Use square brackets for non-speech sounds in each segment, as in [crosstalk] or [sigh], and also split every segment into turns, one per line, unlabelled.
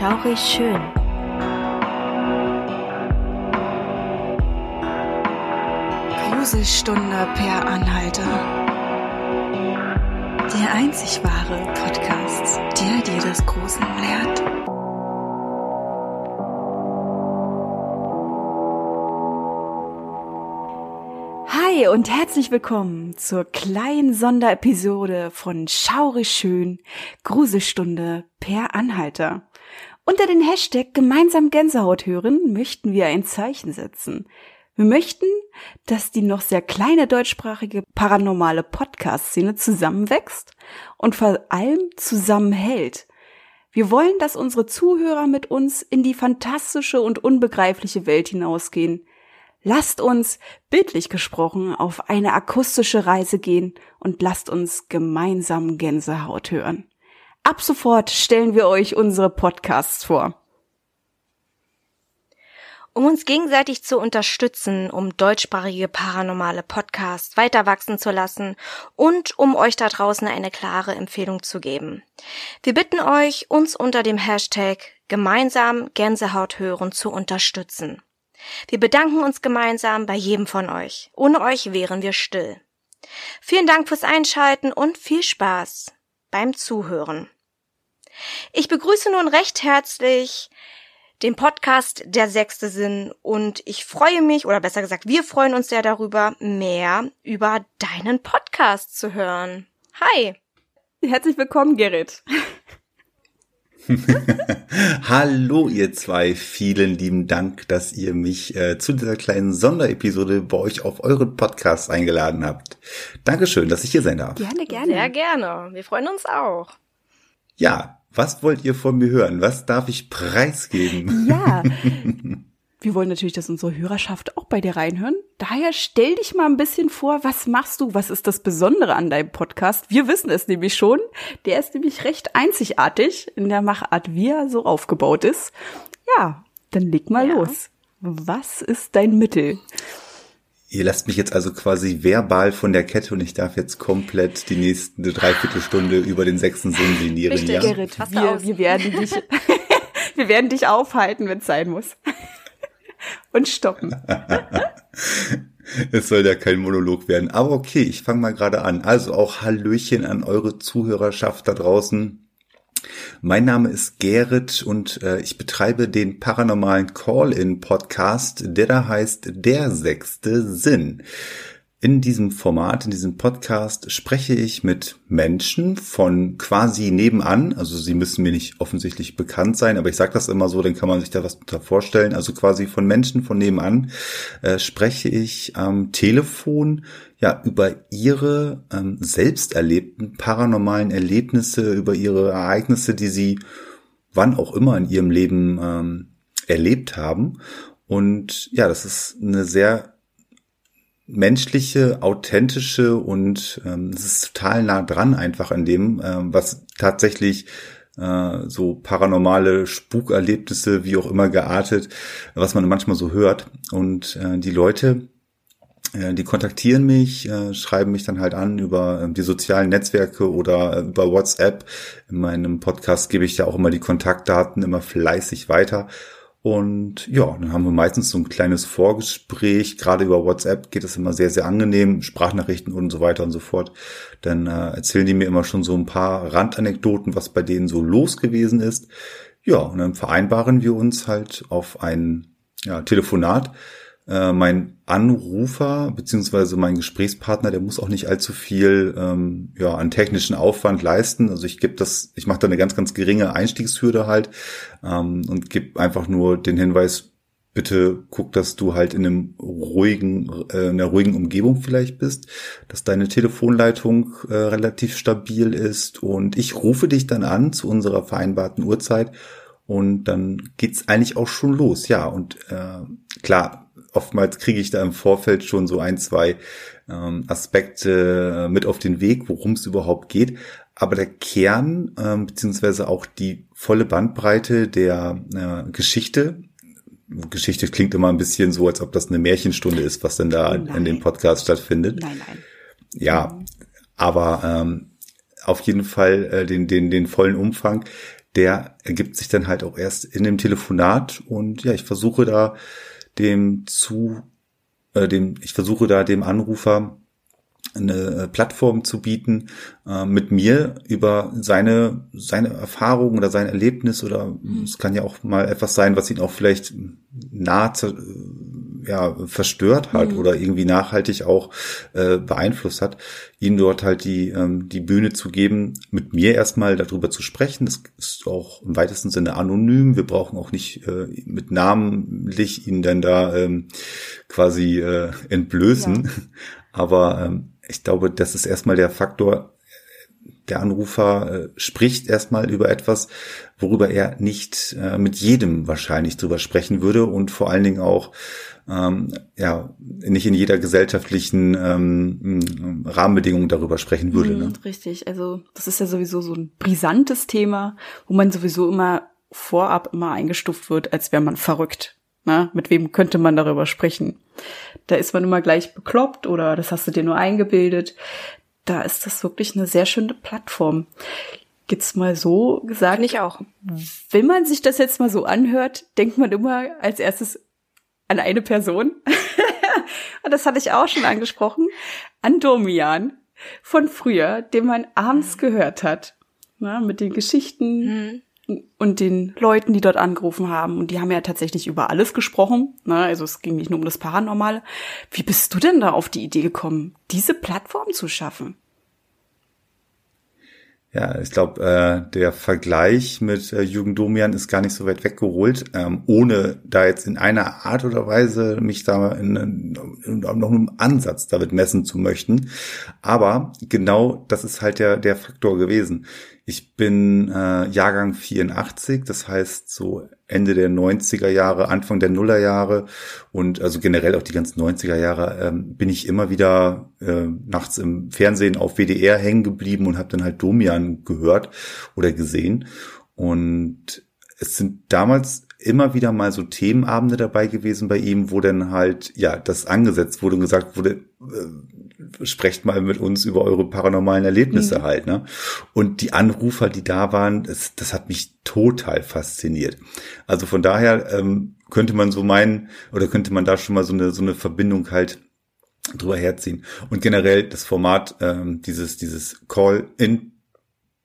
Schaurig schön.
Gruselstunde per Anhalter. Der einzig wahre Podcast, der dir das Gruseln lehrt.
Hi und herzlich willkommen zur kleinen Sonderepisode von Schaurig schön Gruselstunde per Anhalter. Unter den Hashtag gemeinsam Gänsehaut hören möchten wir ein Zeichen setzen. Wir möchten, dass die noch sehr kleine deutschsprachige paranormale Podcast-Szene zusammenwächst und vor allem zusammenhält. Wir wollen, dass unsere Zuhörer mit uns in die fantastische und unbegreifliche Welt hinausgehen. Lasst uns, bildlich gesprochen, auf eine akustische Reise gehen und lasst uns gemeinsam Gänsehaut hören. Ab sofort stellen wir euch unsere Podcasts vor.
Um uns gegenseitig zu unterstützen, um deutschsprachige paranormale Podcasts weiter wachsen zu lassen und um euch da draußen eine klare Empfehlung zu geben. Wir bitten euch, uns unter dem Hashtag gemeinsam Gänsehaut hören zu unterstützen. Wir bedanken uns gemeinsam bei jedem von euch. Ohne euch wären wir still. Vielen Dank fürs Einschalten und viel Spaß beim Zuhören. Ich begrüße nun recht herzlich den Podcast Der sechste Sinn und ich freue mich, oder besser gesagt, wir freuen uns sehr darüber, mehr über deinen Podcast zu hören. Hi!
Herzlich willkommen, Gerrit. [laughs]
Hallo ihr zwei, vielen lieben Dank, dass ihr mich äh, zu dieser kleinen Sonderepisode bei euch auf euren Podcast eingeladen habt. Dankeschön, dass ich hier sein darf.
Gerne, gerne.
Sehr gerne. Wir freuen uns auch.
Ja, was wollt ihr von mir hören? Was darf ich preisgeben?
Ja. [laughs] Wir wollen natürlich, dass unsere Hörerschaft auch bei dir reinhören. Daher stell dich mal ein bisschen vor, was machst du? Was ist das Besondere an deinem Podcast? Wir wissen es nämlich schon. Der ist nämlich recht einzigartig in der Machart, wie er so aufgebaut ist. Ja, dann leg mal
Ja.
los. Was ist dein Mittel?
Ihr lasst mich jetzt also quasi verbal von der Kette und ich darf jetzt komplett die nächste Dreiviertelstunde über den sechsten Sinn sinnieren.
Richtig,
Ja?
Gerrit, wir, wir werden dich, [laughs] wir werden dich aufhalten, wenn es sein muss. [laughs] Und stoppen. [laughs]
Es soll ja kein Monolog werden. Aber okay, ich fange mal gerade an. Also auch Hallöchen an eure Zuhörerschaft da draußen. Mein Name ist Gerrit und äh, ich betreibe den paranormalen Call-in-Podcast, der da heißt Der sechste Sinn. In diesem Format, in diesem Podcast spreche ich mit Menschen von quasi nebenan. Also sie müssen mir nicht offensichtlich bekannt sein, aber ich sage das immer so, dann kann man sich da was unter vorstellen. Also quasi von Menschen von nebenan äh, spreche ich am Telefon ja über ihre ähm, selbst erlebten paranormalen Erlebnisse, über ihre Ereignisse, die sie wann auch immer in ihrem Leben ähm, erlebt haben. Und ja, das ist eine sehr menschliche, authentische und ähm, es ist total nah dran einfach an dem, ähm, was tatsächlich äh, so paranormale Spukerlebnisse, wie auch immer geartet, was man manchmal so hört. Und äh, die Leute, äh, die kontaktieren mich, äh, schreiben mich dann halt an über äh, die sozialen Netzwerke oder äh, über WhatsApp. In meinem Podcast gebe ich ja auch immer die Kontaktdaten immer fleißig weiter. Und ja, dann haben wir meistens so ein kleines Vorgespräch. Gerade über WhatsApp geht es immer sehr, sehr angenehm. Sprachnachrichten und so weiter und so fort. Dann äh, erzählen die mir immer schon so ein paar Randanekdoten, was bei denen so los gewesen ist. Ja, und dann vereinbaren wir uns halt auf ein ja, Telefonat. Äh, mein Anrufer beziehungsweise mein Gesprächspartner, der muss auch nicht allzu viel ähm, ja, an technischen Aufwand leisten. Also ich gebe das, ich mache da eine ganz, ganz geringe Einstiegshürde halt ähm, und gebe einfach nur den Hinweis, bitte guck, dass du halt in einem ruhigen, äh, in einer ruhigen Umgebung vielleicht bist, dass deine Telefonleitung äh, relativ stabil ist und ich rufe dich dann an zu unserer vereinbarten Uhrzeit und dann geht's eigentlich auch schon los. Ja, und äh, klar, oftmals kriege ich da im Vorfeld schon so ein, zwei ähm, Aspekte äh, mit auf den Weg, worum es überhaupt geht. Aber der Kern, ähm, beziehungsweise auch die volle Bandbreite der äh, Geschichte, Geschichte klingt immer ein bisschen so, als ob das eine Märchenstunde ist, was denn da in
Nein.
dem Podcast stattfindet.
Nein, nein.
Ja, aber ähm, auf jeden Fall äh, den, den, den vollen Umfang, der ergibt sich dann halt auch erst in dem Telefonat und ja, ich versuche da dem zu, äh, dem, ich versuche da dem Anrufer eine äh, Plattform zu bieten, äh, mit mir über seine, seine Erfahrung oder sein Erlebnis oder mhm. es kann ja auch mal etwas sein, was ihn auch vielleicht nahe ja, verstört hat mhm. oder irgendwie nachhaltig auch äh, beeinflusst hat, ihm dort halt die, ähm, die Bühne zu geben, mit mir erstmal darüber zu sprechen. Das ist auch im weitesten Sinne anonym. Wir brauchen auch nicht äh, mit namentlich ihn dann da ähm, quasi äh, entblößen. Ja. Aber ähm, ich glaube, das ist erstmal der Faktor, der Anrufer äh, spricht erstmal über etwas, worüber er nicht äh, mit jedem wahrscheinlich drüber sprechen würde und vor allen Dingen auch ähm, ja nicht in jeder gesellschaftlichen ähm, Rahmenbedingung darüber sprechen würde. Mhm, ne?
Richtig, also das ist ja sowieso so ein brisantes Thema, wo man sowieso immer vorab immer eingestuft wird, als wäre man verrückt. Ne? Mit wem könnte man darüber sprechen? Da ist man immer gleich bekloppt oder das hast du dir nur eingebildet. Da ist das wirklich eine sehr schöne Plattform. Jetzt mal so gesagt.
ich auch.
Wenn man sich das jetzt mal so anhört, denkt man immer als erstes an eine Person. [laughs] Und das hatte ich auch schon angesprochen. An Domian von früher, den man abends gehört hat. Na, mit den Geschichten, mhm und den Leuten, die dort angerufen haben. Und die haben ja tatsächlich über alles gesprochen. Ne? Also es ging nicht nur um das Paranormale. Wie bist du denn da auf die Idee gekommen, diese Plattform zu schaffen?
Ja, ich glaube, äh, der Vergleich mit äh, Jürgen Domian ist gar nicht so weit weggeholt, ähm, ohne da jetzt in einer Art oder Weise mich da in, in, noch einem Ansatz damit messen zu möchten. Aber genau das ist halt der, der Faktor gewesen. Ich bin äh, Jahrgang 84, das heißt so Ende der 90er Jahre, Anfang der Nullerjahre und also generell auch die ganzen 90er Jahre ähm, bin ich immer wieder äh, nachts im Fernsehen auf WDR hängen geblieben und habe dann halt Domian gehört oder gesehen. Und es sind damals immer wieder mal so Themenabende dabei gewesen bei ihm, wo dann halt, ja, das angesetzt wurde und gesagt wurde, äh, sprecht mal mit uns über eure paranormalen Erlebnisse mhm. halt, ne? Und die Anrufer, die da waren, das, das hat mich total fasziniert. Also von daher ähm, könnte man so meinen, oder könnte man da schon mal so eine, so eine Verbindung halt drüber herziehen. Und generell das Format, ähm, dieses, dieses Call-in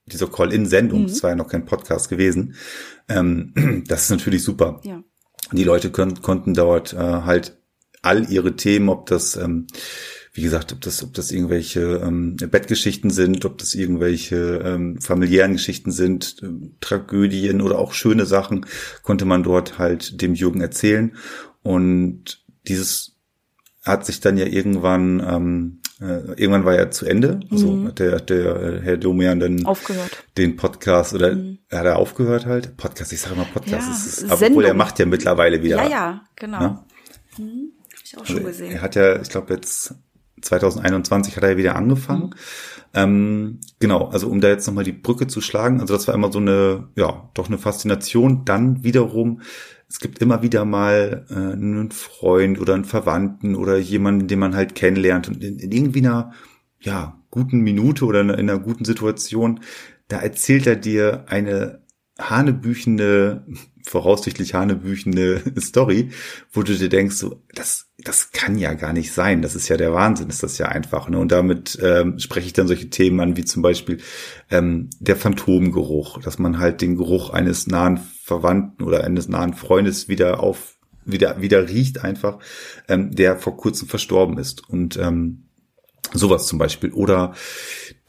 dieser Call-in-Sendung, mhm. das war ja noch kein Podcast gewesen, ähm, [clears throat] das ist natürlich super. Ja. Die Leute können, konnten dort äh, halt all ihre Themen, ob das, ähm, wie gesagt, ob das, ob das irgendwelche ähm, Bettgeschichten sind, ob das irgendwelche ähm, familiären Geschichten sind, äh, Tragödien oder auch schöne Sachen, konnte man dort halt dem Jürgen erzählen. Und dieses hat sich dann ja irgendwann ähm, äh, irgendwann war er zu Ende. Also mhm. hat der, hat der äh, Herr Domian dann
aufgehört.
den Podcast oder mhm. hat er aufgehört halt? Podcast, ich sage immer Podcast, ja, ist es, obwohl er macht ja mittlerweile wieder.
Ja, ja, genau. Ja? Mhm. Hab ich auch also schon gesehen.
Er hat ja, ich glaube jetzt 2021 hat er ja wieder angefangen. Mhm. Ähm, genau, also um da jetzt nochmal die Brücke zu schlagen, also das war immer so eine, ja, doch eine Faszination. Dann wiederum es gibt immer wieder mal äh, einen Freund oder einen Verwandten oder jemanden, den man halt kennenlernt und in, in irgendwie einer ja, guten Minute oder in einer guten Situation, da erzählt er dir eine hanebüchende, voraussichtlich hanebüchende [laughs] Story, wo du dir denkst, so, das, das kann ja gar nicht sein. Das ist ja der Wahnsinn, ist das ja einfach. Ne? Und damit ähm, spreche ich dann solche Themen an, wie zum Beispiel ähm, der Phantomgeruch, dass man halt den Geruch eines nahen Verwandten oder eines nahen Freundes wieder auf, wieder, wieder riecht einfach, ähm, der vor kurzem verstorben ist. Und ähm, sowas zum Beispiel. Oder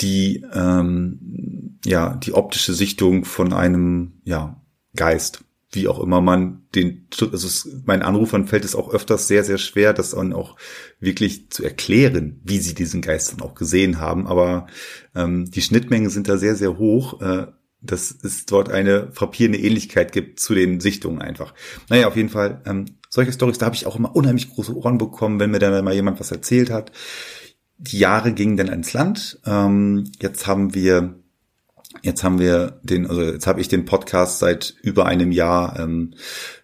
die, ähm, ja, die optische Sichtung von einem, ja, Geist. Wie auch immer man den, also es, meinen Anrufern fällt es auch öfters sehr, sehr schwer, das dann auch wirklich zu erklären, wie sie diesen Geist dann auch gesehen haben. Aber ähm, die Schnittmengen sind da sehr, sehr hoch. Äh, dass es dort eine frappierende Ähnlichkeit gibt zu den Sichtungen einfach. Naja, auf jeden Fall, ähm, solche Stories, da habe ich auch immer unheimlich große Ohren bekommen, wenn mir dann mal jemand was erzählt hat die Jahre gingen dann ins Land. Ähm, jetzt haben wir, jetzt haben wir den, also jetzt habe ich den Podcast seit über einem Jahr ähm,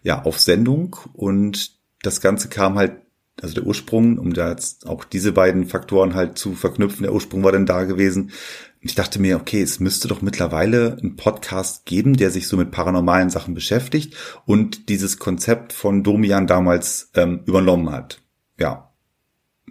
ja auf Sendung und das Ganze kam halt also der Ursprung, um da jetzt auch diese beiden Faktoren halt zu verknüpfen. Der Ursprung war dann da gewesen. Ich dachte mir, okay, es müsste doch mittlerweile einen Podcast geben, der sich so mit paranormalen Sachen beschäftigt und dieses Konzept von Domian damals ähm, übernommen hat. Ja,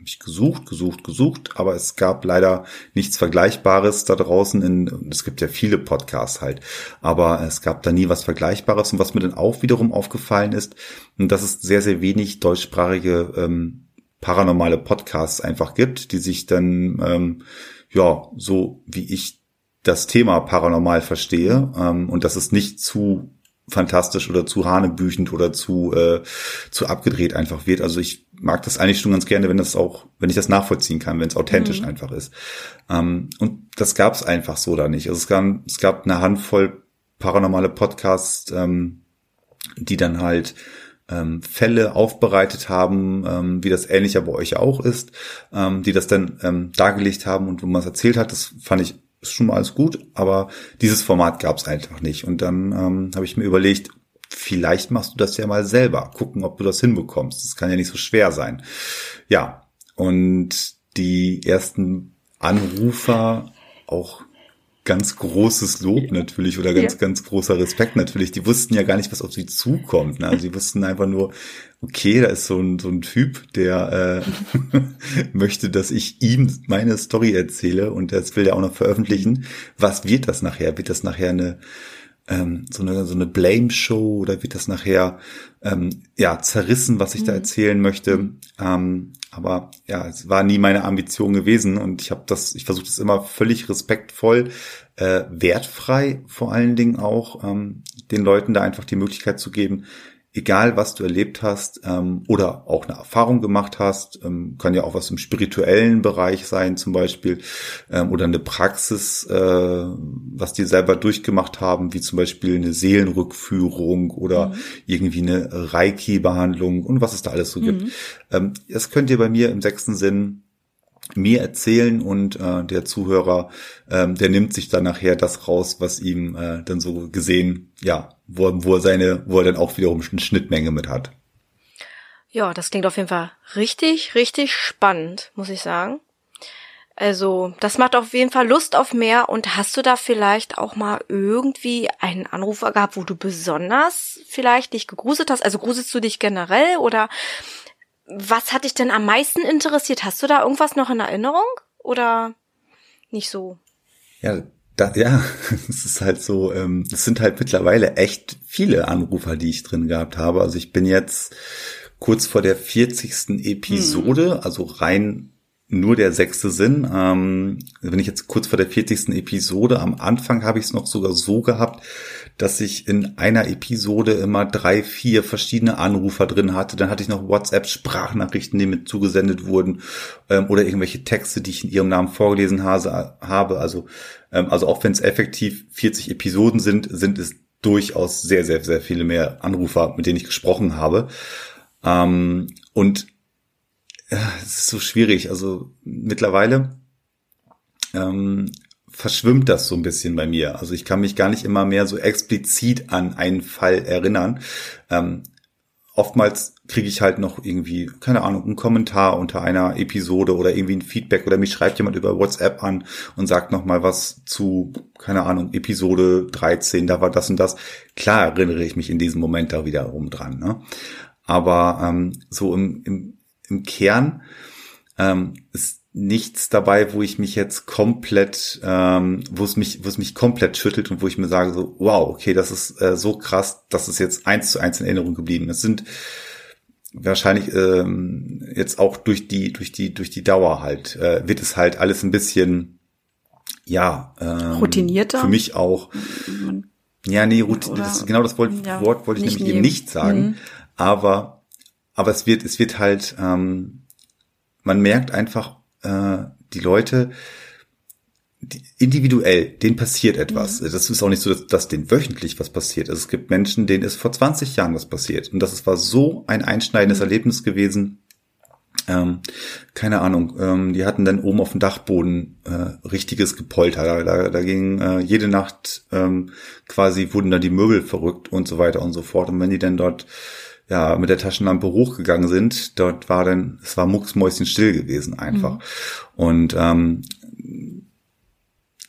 ich gesucht, gesucht, gesucht, aber es gab leider nichts Vergleichbares da draußen. In, es gibt ja viele Podcasts halt, aber es gab da nie was Vergleichbares. Und was mir dann auch wiederum aufgefallen ist, dass es sehr, sehr wenig deutschsprachige ähm, paranormale Podcasts einfach gibt, die sich dann ähm, ja so wie ich das Thema paranormal verstehe ähm, und dass es nicht zu fantastisch oder zu hanebüchend oder zu äh, zu abgedreht einfach wird. Also ich mag das eigentlich schon ganz gerne, wenn das auch, wenn ich das nachvollziehen kann, wenn es authentisch mhm. einfach ist. Ähm, und das gab es einfach so da nicht. Also es gab, es gab eine Handvoll paranormale Podcasts, ähm, die dann halt ähm, Fälle aufbereitet haben, ähm, wie das ähnlich ja bei euch auch ist, ähm, die das dann ähm, dargelegt haben und wo man es erzählt hat, das fand ich ist schon mal alles gut, aber dieses Format gab es einfach nicht. Und dann ähm, habe ich mir überlegt, vielleicht machst du das ja mal selber, gucken, ob du das hinbekommst. Das kann ja nicht so schwer sein. Ja, und die ersten Anrufer auch ganz großes Lob natürlich oder ganz, ja. ganz großer Respekt natürlich. Die wussten ja gar nicht, was auf sie zukommt. Ne? Sie wussten einfach nur, okay, da ist so ein, so ein Typ, der äh, [laughs] möchte, dass ich ihm meine Story erzähle und das will er auch noch veröffentlichen. Was wird das nachher? Wird das nachher eine ähm, so eine so eine Blame Show oder wird das nachher ähm, ja zerrissen, was ich mhm. da erzählen möchte? Ähm, aber ja, es war nie meine Ambition gewesen und ich habe das, ich versuche das immer völlig respektvoll, äh, wertfrei vor allen Dingen auch ähm, den Leuten da einfach die Möglichkeit zu geben, egal was du erlebt hast ähm, oder auch eine Erfahrung gemacht hast, ähm, kann ja auch was im spirituellen Bereich sein zum Beispiel ähm, oder eine Praxis, äh, was die selber durchgemacht haben, wie zum Beispiel eine Seelenrückführung oder mhm. irgendwie eine Reiki-Behandlung und was es da alles so mhm. gibt. Ähm, das könnt ihr bei mir im sechsten Sinn mir erzählen und äh, der Zuhörer, ähm, der nimmt sich dann nachher das raus, was ihm äh, dann so gesehen, ja, wo, wo er seine, wo er dann auch wiederum eine Schnittmenge mit hat.
Ja, das klingt auf jeden Fall richtig, richtig spannend, muss ich sagen. Also, das macht auf jeden Fall Lust auf mehr. Und hast du da vielleicht auch mal irgendwie einen Anrufer gehabt, wo du besonders vielleicht dich gegruselt hast? Also gruselst du dich generell oder was hat dich denn am meisten interessiert? Hast du da irgendwas noch in Erinnerung oder nicht so?
Ja, da, ja, [laughs] es ist halt so, ähm, es sind halt mittlerweile echt viele Anrufer, die ich drin gehabt habe. Also ich bin jetzt kurz vor der 40. Episode, hm. also rein nur der sechste Sinn. Ähm, wenn ich jetzt kurz vor der 40. Episode, am Anfang habe ich es noch sogar so gehabt, dass ich in einer Episode immer drei, vier verschiedene Anrufer drin hatte. Dann hatte ich noch WhatsApp-Sprachnachrichten, die mit zugesendet wurden ähm, oder irgendwelche Texte, die ich in ihrem Namen vorgelesen habe. Also, ähm, also auch wenn es effektiv 40 Episoden sind, sind es durchaus sehr, sehr, sehr viele mehr Anrufer, mit denen ich gesprochen habe. Ähm, und es ist so schwierig. Also mittlerweile ähm, verschwimmt das so ein bisschen bei mir. Also ich kann mich gar nicht immer mehr so explizit an einen Fall erinnern. Ähm, oftmals kriege ich halt noch irgendwie, keine Ahnung, einen Kommentar unter einer Episode oder irgendwie ein Feedback oder mich schreibt jemand über WhatsApp an und sagt noch mal was zu, keine Ahnung, Episode 13, da war das und das. Klar erinnere ich mich in diesem Moment da wiederum dran. Ne? Aber ähm, so im, im im Kern ähm, ist nichts dabei, wo ich mich jetzt komplett, ähm, wo es mich, wo es mich komplett schüttelt und wo ich mir sage so, wow, okay, das ist äh, so krass, dass es jetzt eins zu eins in Erinnerung geblieben. Es sind wahrscheinlich ähm, jetzt auch durch die, durch die, durch die Dauer halt äh, wird es halt alles ein bisschen, ja, ähm,
routinierter.
Für mich auch. Ja, nee, Routine, das, genau das Wort, ja, Wort wollte ich nämlich nehmen. eben nicht sagen. Mhm. Aber aber es wird, es wird halt, ähm, man merkt einfach, äh, die Leute, die, individuell, denen passiert etwas. Mhm. Das ist auch nicht so, dass, dass denen wöchentlich was passiert. Also es gibt Menschen, denen ist vor 20 Jahren was passiert. Und das war so ein einschneidendes mhm. Erlebnis gewesen. Ähm, keine Ahnung, ähm, die hatten dann oben auf dem Dachboden äh, richtiges Gepolter. Da, da, da ging äh, jede Nacht ähm, quasi wurden da die Möbel verrückt und so weiter und so fort. Und wenn die dann dort ja mit der Taschenlampe hochgegangen sind, dort war dann, es war mucksmäuschen still gewesen einfach. Mhm. Und ähm,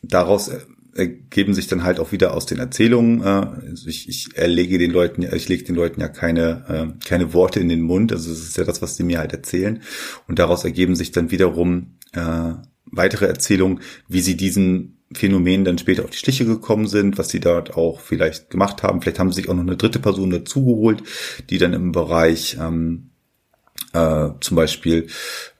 daraus ergeben sich dann halt auch wieder aus den Erzählungen. Äh, also ich, ich erlege den Leuten, ich lege den Leuten ja keine äh, keine Worte in den Mund. Also es ist ja das, was sie mir halt erzählen. Und daraus ergeben sich dann wiederum äh, weitere Erzählungen, wie sie diesen Phänomen dann später auf die Schliche gekommen sind, was sie dort auch vielleicht gemacht haben. Vielleicht haben sie sich auch noch eine dritte Person dazugeholt, die dann im Bereich ähm, äh, zum Beispiel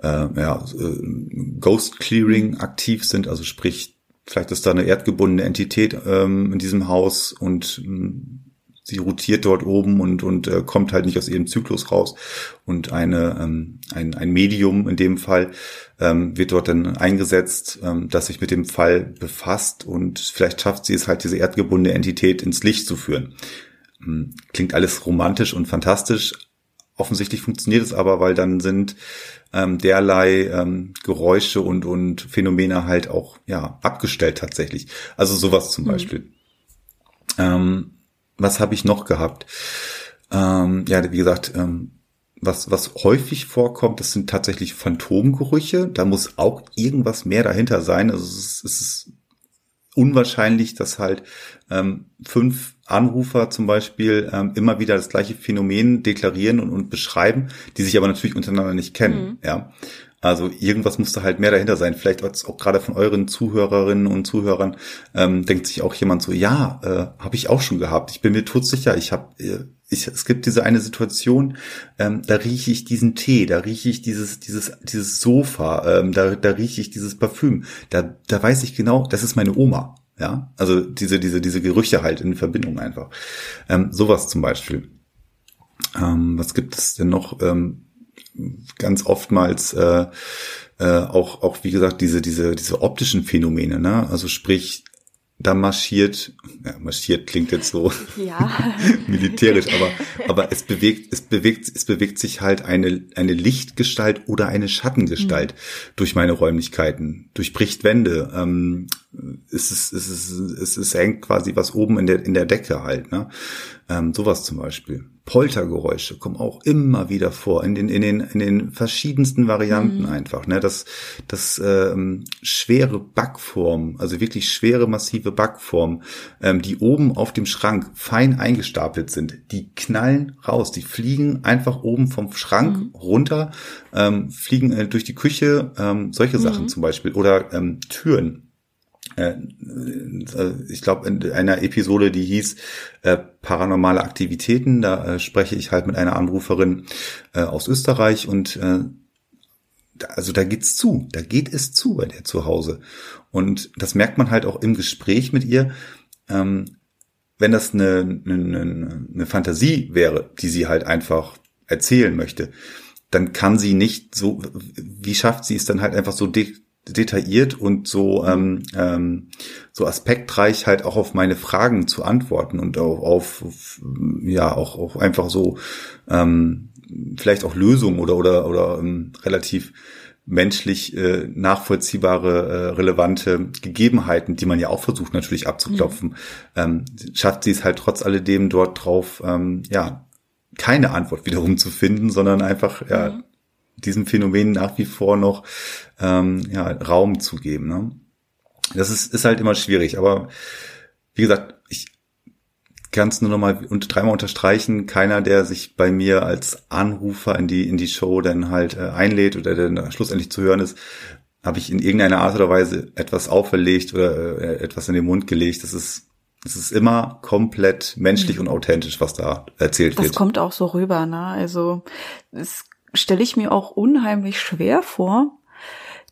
äh, ja, äh, Ghost Clearing aktiv sind, also sprich vielleicht ist da eine erdgebundene Entität ähm, in diesem Haus und ähm, sie rotiert dort oben und und äh, kommt halt nicht aus ihrem Zyklus raus und eine ähm, ein, ein Medium in dem Fall ähm, wird dort dann eingesetzt, ähm, das sich mit dem Fall befasst und vielleicht schafft sie es halt diese erdgebundene Entität ins Licht zu führen. Ähm, klingt alles romantisch und fantastisch. Offensichtlich funktioniert es aber, weil dann sind ähm, derlei ähm, Geräusche und, und Phänomene halt auch ja abgestellt tatsächlich. Also sowas zum mhm. Beispiel. Ähm, was habe ich noch gehabt? Ähm, ja, wie gesagt, ähm, was, was häufig vorkommt, das sind tatsächlich Phantomgerüche. Da muss auch irgendwas mehr dahinter sein. Also es ist, es ist unwahrscheinlich, dass halt ähm, fünf Anrufer zum Beispiel ähm, immer wieder das gleiche Phänomen deklarieren und, und beschreiben, die sich aber natürlich untereinander nicht kennen. Mhm. Ja, also irgendwas musste halt mehr dahinter sein. Vielleicht auch gerade von euren Zuhörerinnen und Zuhörern ähm, denkt sich auch jemand so, ja, äh, habe ich auch schon gehabt. Ich bin mir todsicher, ich habe, äh, ich, es gibt diese eine Situation, ähm, da rieche ich diesen Tee, da rieche ich dieses, dieses, dieses Sofa, ähm, da, da rieche ich dieses Parfüm. Da, da weiß ich genau, das ist meine Oma. Ja, also diese, diese, diese Gerüche halt in Verbindung einfach. Ähm, sowas zum Beispiel. Ähm, was gibt es denn noch? Ähm, ganz oftmals äh, äh, auch auch wie gesagt diese diese diese optischen Phänomene, ne? Also sprich da marschiert, ja, marschiert klingt jetzt so ja. [laughs] militärisch, aber, aber es bewegt, es bewegt, es bewegt sich halt eine, eine Lichtgestalt oder eine Schattengestalt mhm. durch meine Räumlichkeiten, durchbricht Wände, ähm, es ist, es ist, es ist, hängt quasi was oben in der, in der Decke halt, ne, ähm, sowas zum Beispiel. Poltergeräusche kommen auch immer wieder vor in den in den in den verschiedensten Varianten mhm. einfach ne das das ähm, schwere Backform also wirklich schwere massive Backform ähm, die oben auf dem Schrank fein eingestapelt sind die knallen raus die fliegen einfach oben vom Schrank mhm. runter ähm, fliegen äh, durch die Küche ähm, solche Sachen mhm. zum Beispiel oder ähm, Türen ich glaube, in einer Episode, die hieß äh, Paranormale Aktivitäten, da äh, spreche ich halt mit einer Anruferin äh, aus Österreich und äh, also da geht's zu, da geht es zu bei der zu Hause. Und das merkt man halt auch im Gespräch mit ihr. Ähm, wenn das eine, eine, eine Fantasie wäre, die sie halt einfach erzählen möchte, dann kann sie nicht so, wie schafft sie es dann halt einfach so detailliert und so ähm, ähm, so aspektreich halt auch auf meine Fragen zu antworten und auf, auf ja auch, auch einfach so ähm, vielleicht auch Lösungen oder oder oder ähm, relativ menschlich äh, nachvollziehbare äh, relevante Gegebenheiten, die man ja auch versucht natürlich abzuklopfen, mhm. ähm, schafft sie es halt trotz alledem dort drauf ähm, ja keine Antwort wiederum zu finden, sondern einfach ja mhm diesem Phänomen nach wie vor noch ähm, ja, Raum zu geben. Ne? Das ist, ist halt immer schwierig, aber wie gesagt, ich kann es nur noch mal und dreimal unterstreichen, keiner, der sich bei mir als Anrufer in die in die Show dann halt äh, einlädt oder dann schlussendlich zu hören ist, habe ich in irgendeiner Art oder Weise etwas auferlegt oder äh, etwas in den Mund gelegt. Das ist es ist immer komplett menschlich mhm. und authentisch, was da erzählt
das
wird.
Das kommt auch so rüber, ne? Also es stelle ich mir auch unheimlich schwer vor,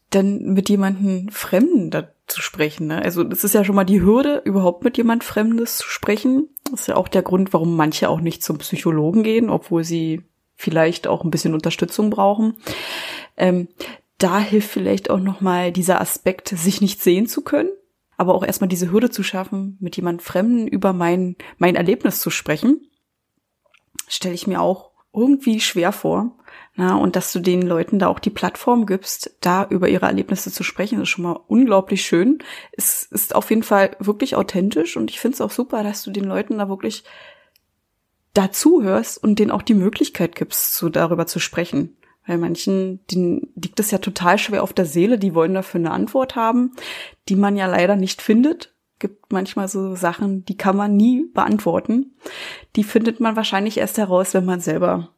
dann mit jemandem Fremden da zu sprechen. Ne? Also das ist ja schon mal die Hürde, überhaupt mit jemand Fremdes zu sprechen. Das ist ja auch der Grund, warum manche auch nicht zum Psychologen gehen, obwohl sie vielleicht auch ein bisschen Unterstützung brauchen. Ähm, da hilft vielleicht auch noch mal dieser Aspekt, sich nicht sehen zu können, aber auch erstmal diese Hürde zu schaffen, mit jemand Fremden über mein mein Erlebnis zu sprechen, stelle ich mir auch irgendwie schwer vor. Na, und dass du den Leuten da auch die Plattform gibst, da über ihre Erlebnisse zu sprechen, ist schon mal unglaublich schön. Es ist auf jeden Fall wirklich authentisch und ich finde es auch super, dass du den Leuten da wirklich dazuhörst und denen auch die Möglichkeit gibst, so darüber zu sprechen. Weil manchen, denen liegt es ja total schwer auf der Seele, die wollen dafür eine Antwort haben, die man ja leider nicht findet. Gibt manchmal so Sachen, die kann man nie beantworten. Die findet man wahrscheinlich erst heraus, wenn man selber.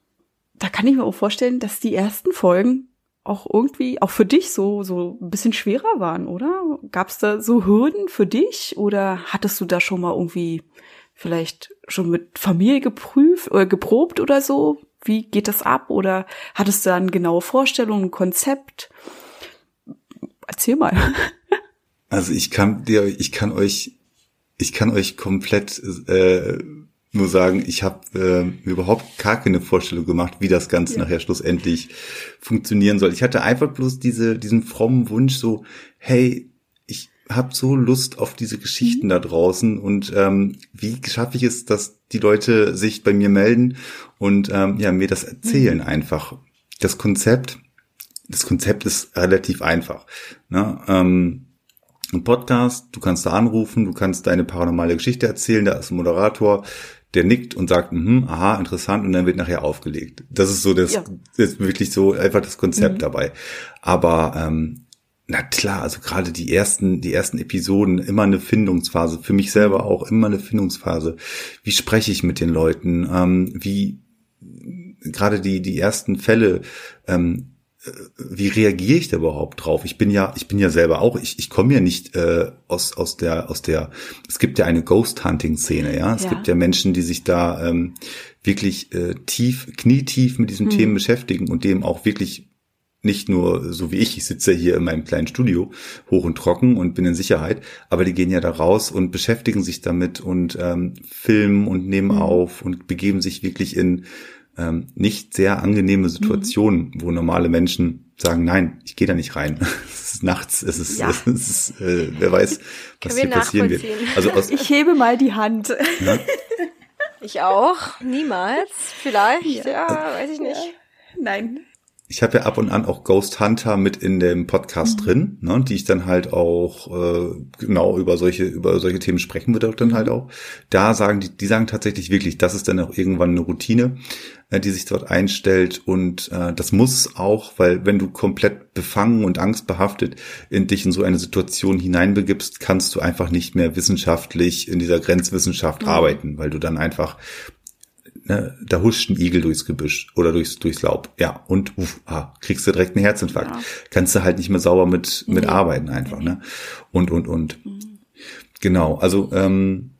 Da kann ich mir auch vorstellen, dass die ersten Folgen auch irgendwie, auch für dich so, so ein bisschen schwerer waren, oder? Gab es da so Hürden für dich oder hattest du da schon mal irgendwie vielleicht schon mit Familie geprüft oder geprobt oder so? Wie geht das ab? Oder hattest du da eine genaue Vorstellung, ein Konzept? Erzähl mal. [laughs]
Also ich kann dir, ich kann euch, ich kann euch komplett äh, nur sagen, ich habe äh, überhaupt gar keine Vorstellung gemacht, wie das Ganze ja. nachher schlussendlich funktionieren soll. Ich hatte einfach bloß diese, diesen frommen Wunsch, so, hey, ich habe so Lust auf diese Geschichten mhm. da draußen und ähm, wie schaffe ich es, dass die Leute sich bei mir melden und ähm, ja mir das erzählen mhm. einfach. Das Konzept, das Konzept ist relativ einfach. Ne? Ähm, ein Podcast, du kannst da anrufen, du kannst deine paranormale Geschichte erzählen, da ist ein Moderator, der nickt und sagt, mhm, aha, interessant, und dann wird nachher aufgelegt. Das ist so das, ja. ist wirklich so einfach das Konzept mhm. dabei. Aber ähm, na klar, also gerade die ersten, die ersten Episoden immer eine Findungsphase. Für mich selber auch immer eine Findungsphase. Wie spreche ich mit den Leuten? Ähm, wie gerade die die ersten Fälle ähm, wie reagiere ich da überhaupt drauf? Ich bin ja, ich bin ja selber auch, ich, ich komme ja nicht äh, aus, aus der, aus der, es gibt ja eine Ghost-Hunting-Szene, ja. Es ja. gibt ja Menschen, die sich da ähm, wirklich äh, tief, knietief mit diesen hm. Themen beschäftigen und dem auch wirklich nicht nur so wie ich, ich sitze hier in meinem kleinen Studio, hoch und trocken und bin in Sicherheit, aber die gehen ja da raus und beschäftigen sich damit und ähm, filmen und nehmen mhm. auf und begeben sich wirklich in ähm, nicht sehr angenehme Situationen, mhm. wo normale Menschen sagen, nein, ich gehe da nicht rein. [laughs] es ist nachts, es ist, ja. [laughs] es ist äh, wer weiß, was hier passieren wird.
Also aus, ich hebe mal die Hand. Ja?
Ich auch, niemals, vielleicht, ja, ja weiß ich nicht.
Nein,
ich habe ja ab und an auch Ghost Hunter mit in dem Podcast mhm. drin, ne, die ich dann halt auch äh, genau über solche über solche Themen sprechen würde dann halt auch. Da sagen die, die sagen tatsächlich wirklich, das ist dann auch irgendwann eine Routine, äh, die sich dort einstellt und äh, das muss auch, weil wenn du komplett befangen und angstbehaftet in dich in so eine Situation hineinbegibst, kannst du einfach nicht mehr wissenschaftlich in dieser Grenzwissenschaft mhm. arbeiten, weil du dann einfach ne, da huscht ein Igel durchs Gebüsch oder durchs, durchs Laub. Ja, und uff, ah, kriegst du direkt einen Herzinfarkt. Ja. Kannst du halt nicht mehr sauber mit, mit nee. arbeiten einfach, ne? Und, und, und. Mhm. Genau, also ähm,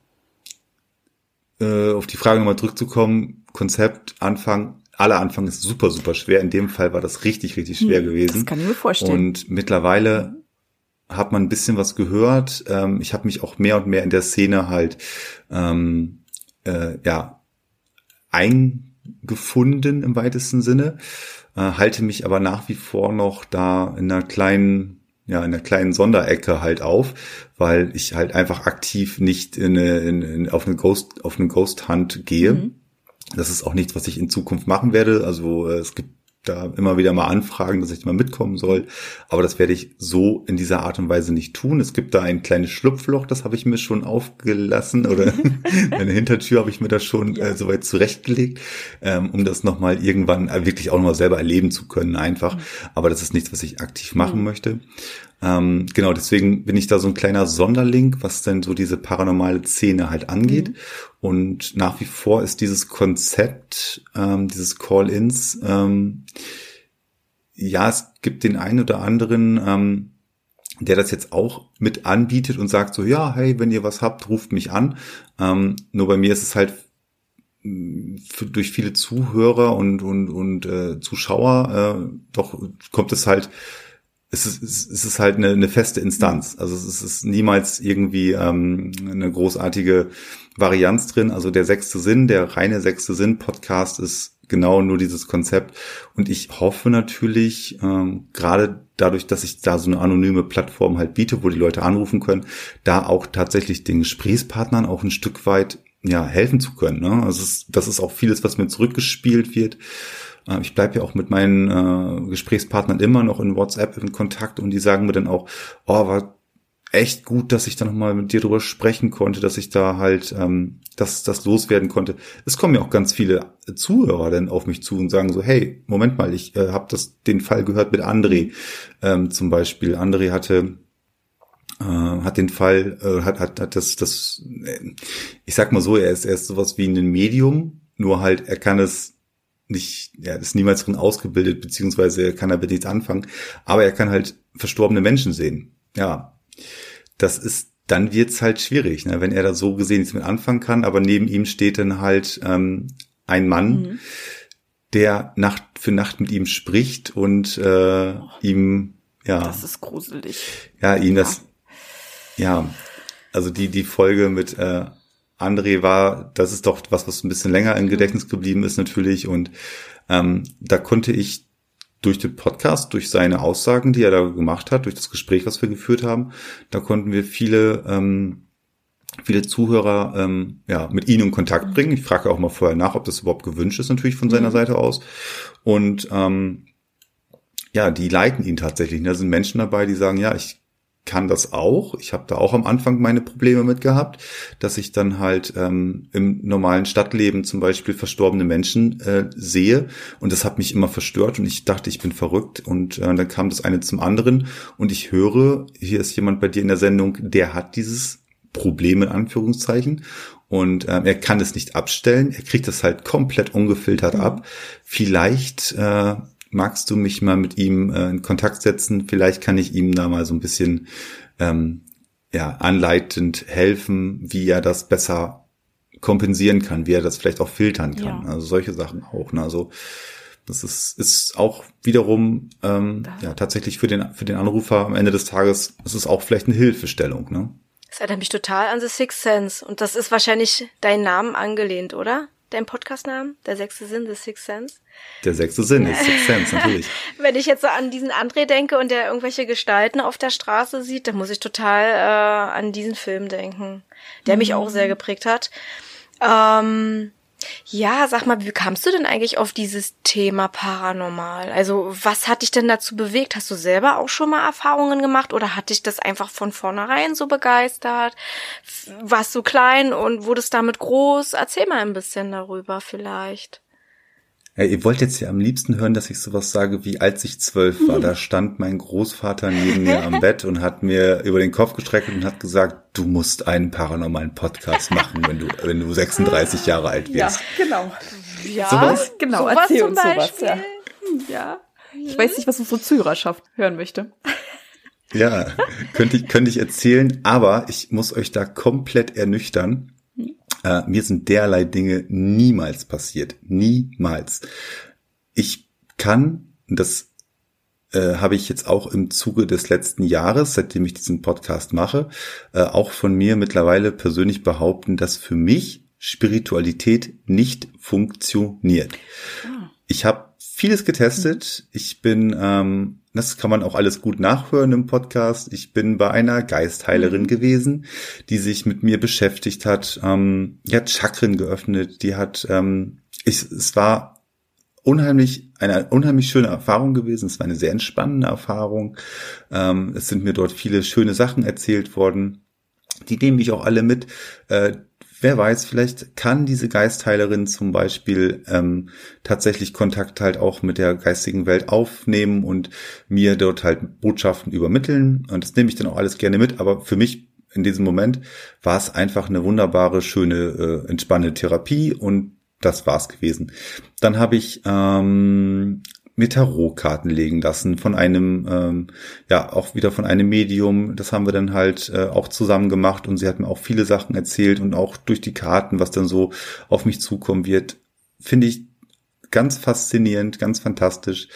äh, auf die Frage nochmal zurückzukommen, Konzept, Anfang, aller Anfang ist super, super schwer. In dem Fall war das richtig, richtig schwer mhm, gewesen. Das
kann ich mir vorstellen.
Und mittlerweile hat man ein bisschen was gehört. Ähm, ich habe mich auch mehr und mehr in der Szene halt ähm, äh, ja eingefunden im weitesten Sinne, äh, halte mich aber nach wie vor noch da in einer kleinen ja, in einer kleinen Sonderecke halt auf, weil ich halt einfach aktiv nicht in eine, in, in, auf eine Ghost, auf eine Ghost Hunt gehe. Mhm. Das ist auch nichts, was ich in Zukunft machen werde. Also äh, es gibt da immer wieder mal anfragen, dass ich mal mitkommen soll. Aber das werde ich so in dieser Art und Weise nicht tun. Es gibt da ein kleines Schlupfloch, das habe ich mir schon aufgelassen oder [laughs] eine Hintertür habe ich mir da schon ja. äh, soweit zurechtgelegt, ähm, um das nochmal irgendwann äh, wirklich auch nochmal selber erleben zu können einfach. Mhm. Aber das ist nichts, was ich aktiv machen mhm. möchte. Ähm, genau, deswegen bin ich da so ein kleiner Sonderling, was denn so diese paranormale Szene halt angeht. Mhm. Und nach wie vor ist dieses Konzept, ähm, dieses Call-ins, ähm, ja, es gibt den einen oder anderen, ähm, der das jetzt auch mit anbietet und sagt so, ja, hey, wenn ihr was habt, ruft mich an. Ähm, nur bei mir ist es halt mm, durch viele Zuhörer und und und äh, Zuschauer äh, doch kommt es halt es ist, es ist halt eine, eine feste Instanz. Also es ist niemals irgendwie ähm, eine großartige Varianz drin. Also der sechste Sinn, der reine sechste Sinn Podcast ist genau nur dieses Konzept. Und ich hoffe natürlich, ähm, gerade dadurch, dass ich da so eine anonyme Plattform halt biete, wo die Leute anrufen können, da auch tatsächlich den Gesprächspartnern auch ein Stück weit ja helfen zu können. Ne? Also es, das ist auch vieles, was mir zurückgespielt wird. Äh, ich bleibe ja auch mit meinen äh, Gesprächspartnern immer noch in WhatsApp in Kontakt und die sagen mir dann auch, oh, war echt gut, dass ich da nochmal mit dir drüber sprechen konnte, dass ich da halt ähm, das, das loswerden konnte. Es kommen ja auch ganz viele Zuhörer dann auf mich zu und sagen so, hey, Moment mal, ich äh, habe den Fall gehört mit André ähm, zum Beispiel. André hatte äh, hat den Fall, äh, hat, hat, hat das, das, äh, ich sag mal so, er ist, er ist sowas wie ein Medium, nur halt, er kann es nicht, er ist niemals drin ausgebildet, beziehungsweise er kann damit nichts anfangen, aber er kann halt verstorbene Menschen sehen. Ja, das ist, dann wird's halt schwierig, ne? wenn er da so gesehen nichts mit anfangen kann, aber neben ihm steht dann halt ähm, ein Mann, mhm. der Nacht für Nacht mit ihm spricht und äh, oh. ihm, ja.
Das ist gruselig.
Ja, ihm ja. das, ja, also die, die Folge mit äh, André war, das ist doch was, was ein bisschen länger im mhm. Gedächtnis geblieben ist natürlich und ähm, da konnte ich durch den Podcast, durch seine Aussagen, die er da gemacht hat, durch das Gespräch, was wir geführt haben, da konnten wir viele ähm, viele Zuhörer ähm, ja mit ihnen in Kontakt bringen. Ich frage auch mal vorher nach, ob das überhaupt gewünscht ist, natürlich von seiner mhm. Seite aus. Und ähm, ja, die leiten ihn tatsächlich. Da sind Menschen dabei, die sagen, ja, ich kann das auch. Ich habe da auch am Anfang meine Probleme mit gehabt, dass ich dann halt ähm, im normalen Stadtleben zum Beispiel verstorbene Menschen äh, sehe und das hat mich immer verstört und ich dachte, ich bin verrückt und äh, dann kam das eine zum anderen und ich höre, hier ist jemand bei dir in der Sendung, der hat dieses Problem in Anführungszeichen und ähm, er kann es nicht abstellen, er kriegt das halt komplett ungefiltert mhm. ab. Vielleicht äh, magst du mich mal mit ihm äh, in Kontakt setzen? Vielleicht kann ich ihm da mal so ein bisschen ähm, ja, anleitend helfen, wie er das besser kompensieren kann, wie er das vielleicht auch filtern kann. Ja. Also solche Sachen auch. Ne? Also das ist, ist auch wiederum ähm, ja tatsächlich für den für den Anrufer am Ende des Tages ist es auch vielleicht eine Hilfestellung. Ne?
Das erinnert mich total an The Sixth Sense und das ist wahrscheinlich dein Namen angelehnt, oder? Dein Podcastnamen? Der sechste Sinn, The Sixth Sense?
Der sechste Sinn ist Sixth Sense, [laughs] natürlich.
Wenn ich jetzt so an diesen André denke und der irgendwelche Gestalten auf der Straße sieht, dann muss ich total äh, an diesen Film denken, der mhm. mich auch sehr geprägt hat. Ähm, ja, sag mal, wie kamst du denn eigentlich auf dieses Thema paranormal? Also, was hat dich denn dazu bewegt? Hast du selber auch schon mal Erfahrungen gemacht oder hat dich das einfach von vornherein so begeistert? Warst du klein und wurdest damit groß? Erzähl mal ein bisschen darüber vielleicht.
Ja, ihr wollt jetzt ja am liebsten hören, dass ich sowas sage, wie als ich zwölf war. Da [laughs] stand mein Großvater neben mir am Bett und hat mir über den Kopf gestreckt und hat gesagt, du musst einen paranormalen Podcast machen, wenn du, wenn du 36 Jahre alt wirst.
Ja, genau.
Ja, sowas?
genau. Sowas Erzähl uns sowas. Ja. ja. Ich weiß nicht, was unsere Zuhörerschaft hören möchte.
Ja, könnte ich, könnte ich erzählen, aber ich muss euch da komplett ernüchtern. Äh, mir sind derlei Dinge niemals passiert. Niemals. Ich kann, das äh, habe ich jetzt auch im Zuge des letzten Jahres, seitdem ich diesen Podcast mache, äh, auch von mir mittlerweile persönlich behaupten, dass für mich Spiritualität nicht funktioniert. Ah. Ich habe vieles getestet. Ich bin ähm, das kann man auch alles gut nachhören im Podcast. Ich bin bei einer Geistheilerin mhm. gewesen, die sich mit mir beschäftigt hat. Ähm, die hat Chakren geöffnet. Die hat, ähm, ich, es war unheimlich, eine unheimlich schöne Erfahrung gewesen. Es war eine sehr entspannende Erfahrung. Ähm, es sind mir dort viele schöne Sachen erzählt worden. Die nehme ich auch alle mit. Äh, wer weiß, vielleicht kann diese Geistheilerin zum Beispiel ähm, tatsächlich Kontakt halt auch mit der geistigen Welt aufnehmen und mir dort halt Botschaften übermitteln. Und das nehme ich dann auch alles gerne mit. Aber für mich in diesem Moment war es einfach eine wunderbare, schöne, äh, entspannende Therapie und das war's gewesen. Dann habe ich ähm, mir Tarotkarten legen lassen von einem, ähm, ja, auch wieder von einem Medium. Das haben wir dann halt äh, auch zusammen gemacht und sie hat mir auch viele Sachen erzählt und auch durch die Karten, was dann so auf mich zukommen wird, finde ich ganz faszinierend, ganz fantastisch.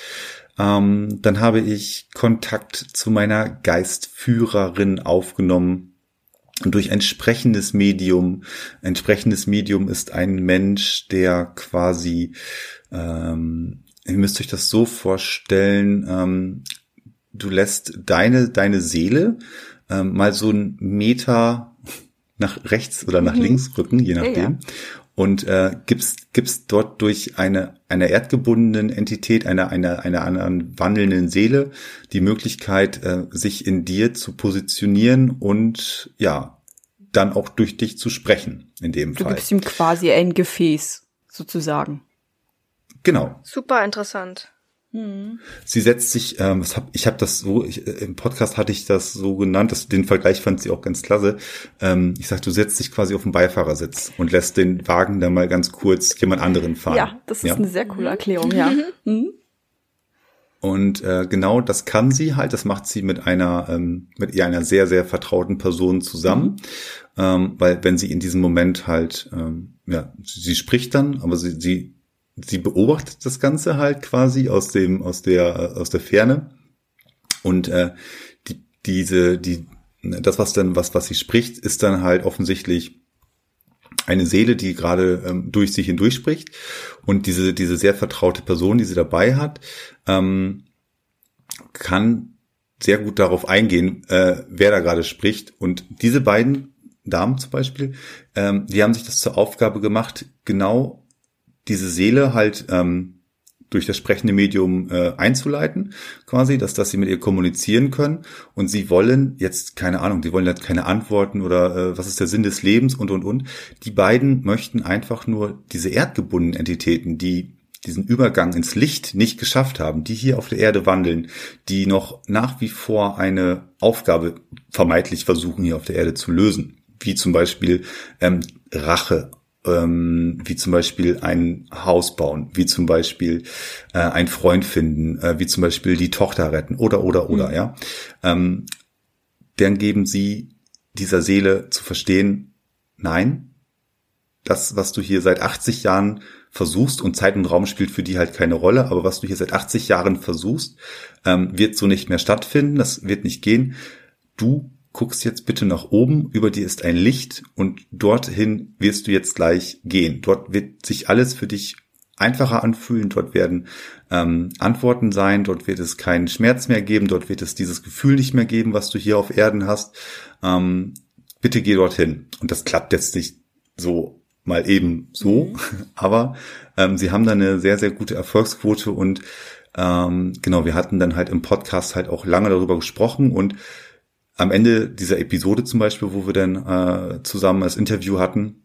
Ähm, dann habe ich Kontakt zu meiner Geistführerin aufgenommen. Und durch ein sprechendes Medium, ein sprechendes Medium ist ein Mensch, der quasi ähm, ihr müsst euch das so vorstellen, ähm, du lässt deine, deine Seele ähm, mal so einen Meter nach rechts oder nach mhm. links rücken, je nachdem. Ja, ja. und äh, gibt's gibt's dort durch eine einer erdgebundenen Entität, einer einer einer anderen wandelnden Seele die Möglichkeit, äh, sich in dir zu positionieren und ja dann auch durch dich zu sprechen in dem
Du
Fall.
gibst ihm quasi ein Gefäß, sozusagen.
Genau.
Super interessant.
Sie setzt sich, ähm, was hab, ich habe das so, ich, äh, im Podcast hatte ich das so genannt, das, den Vergleich fand sie auch ganz klasse. Ähm, ich sag, du setzt dich quasi auf den Beifahrersitz und lässt den Wagen dann mal ganz kurz jemand anderen fahren.
Ja, das ist eine sehr coole Erklärung, ja. Mhm.
Und äh, genau das kann sie halt, das macht sie mit einer, ähm, mit ihr einer sehr, sehr vertrauten Person zusammen. Ähm, weil wenn sie in diesem Moment halt, ähm, ja, sie, sie spricht dann, aber sie, sie, sie beobachtet das Ganze halt quasi aus dem, aus der, aus der Ferne. Und äh, die, diese, die, das, was dann, was, was sie spricht, ist dann halt offensichtlich eine Seele, die gerade ähm, durch sich hindurch spricht. Und diese, diese sehr vertraute Person, die sie dabei hat, ähm, kann sehr gut darauf eingehen, äh, wer da gerade spricht. Und diese beiden Damen zum Beispiel, ähm, die haben sich das zur Aufgabe gemacht, genau diese Seele halt ähm, durch das sprechende Medium äh, einzuleiten, quasi, dass, dass sie mit ihr kommunizieren können. Und sie wollen jetzt, keine Ahnung, die wollen jetzt keine Antworten oder äh, was ist der Sinn des Lebens und, und, und. Die beiden möchten einfach nur diese erdgebundenen Entitäten, die diesen Übergang ins Licht nicht geschafft haben, die hier auf der Erde wandeln, die noch nach wie vor eine Aufgabe vermeintlich versuchen, hier auf der Erde zu lösen, wie zum Beispiel ähm, Rache, ähm, wie zum Beispiel ein Haus bauen, wie zum Beispiel äh, einen Freund finden, äh, wie zum Beispiel die Tochter retten oder oder oder ja, ähm, dann geben sie dieser Seele zu verstehen, nein, das, was du hier seit 80 Jahren versuchst und Zeit und Raum spielt für die halt keine Rolle, aber was du hier seit 80 Jahren versuchst, ähm, wird so nicht mehr stattfinden, das wird nicht gehen. Du guckst jetzt bitte nach oben, über dir ist ein Licht und dorthin wirst du jetzt gleich gehen. Dort wird sich alles für dich einfacher anfühlen, dort werden ähm, Antworten sein, dort wird es keinen Schmerz mehr geben, dort wird es dieses Gefühl nicht mehr geben, was du hier auf Erden hast. Ähm, bitte geh dorthin. Und das klappt jetzt nicht so mal eben so, [laughs] aber ähm, sie haben da eine sehr, sehr gute Erfolgsquote und ähm, genau, wir hatten dann halt im Podcast halt auch lange darüber gesprochen und am Ende dieser Episode zum Beispiel, wo wir dann äh, zusammen das Interview hatten,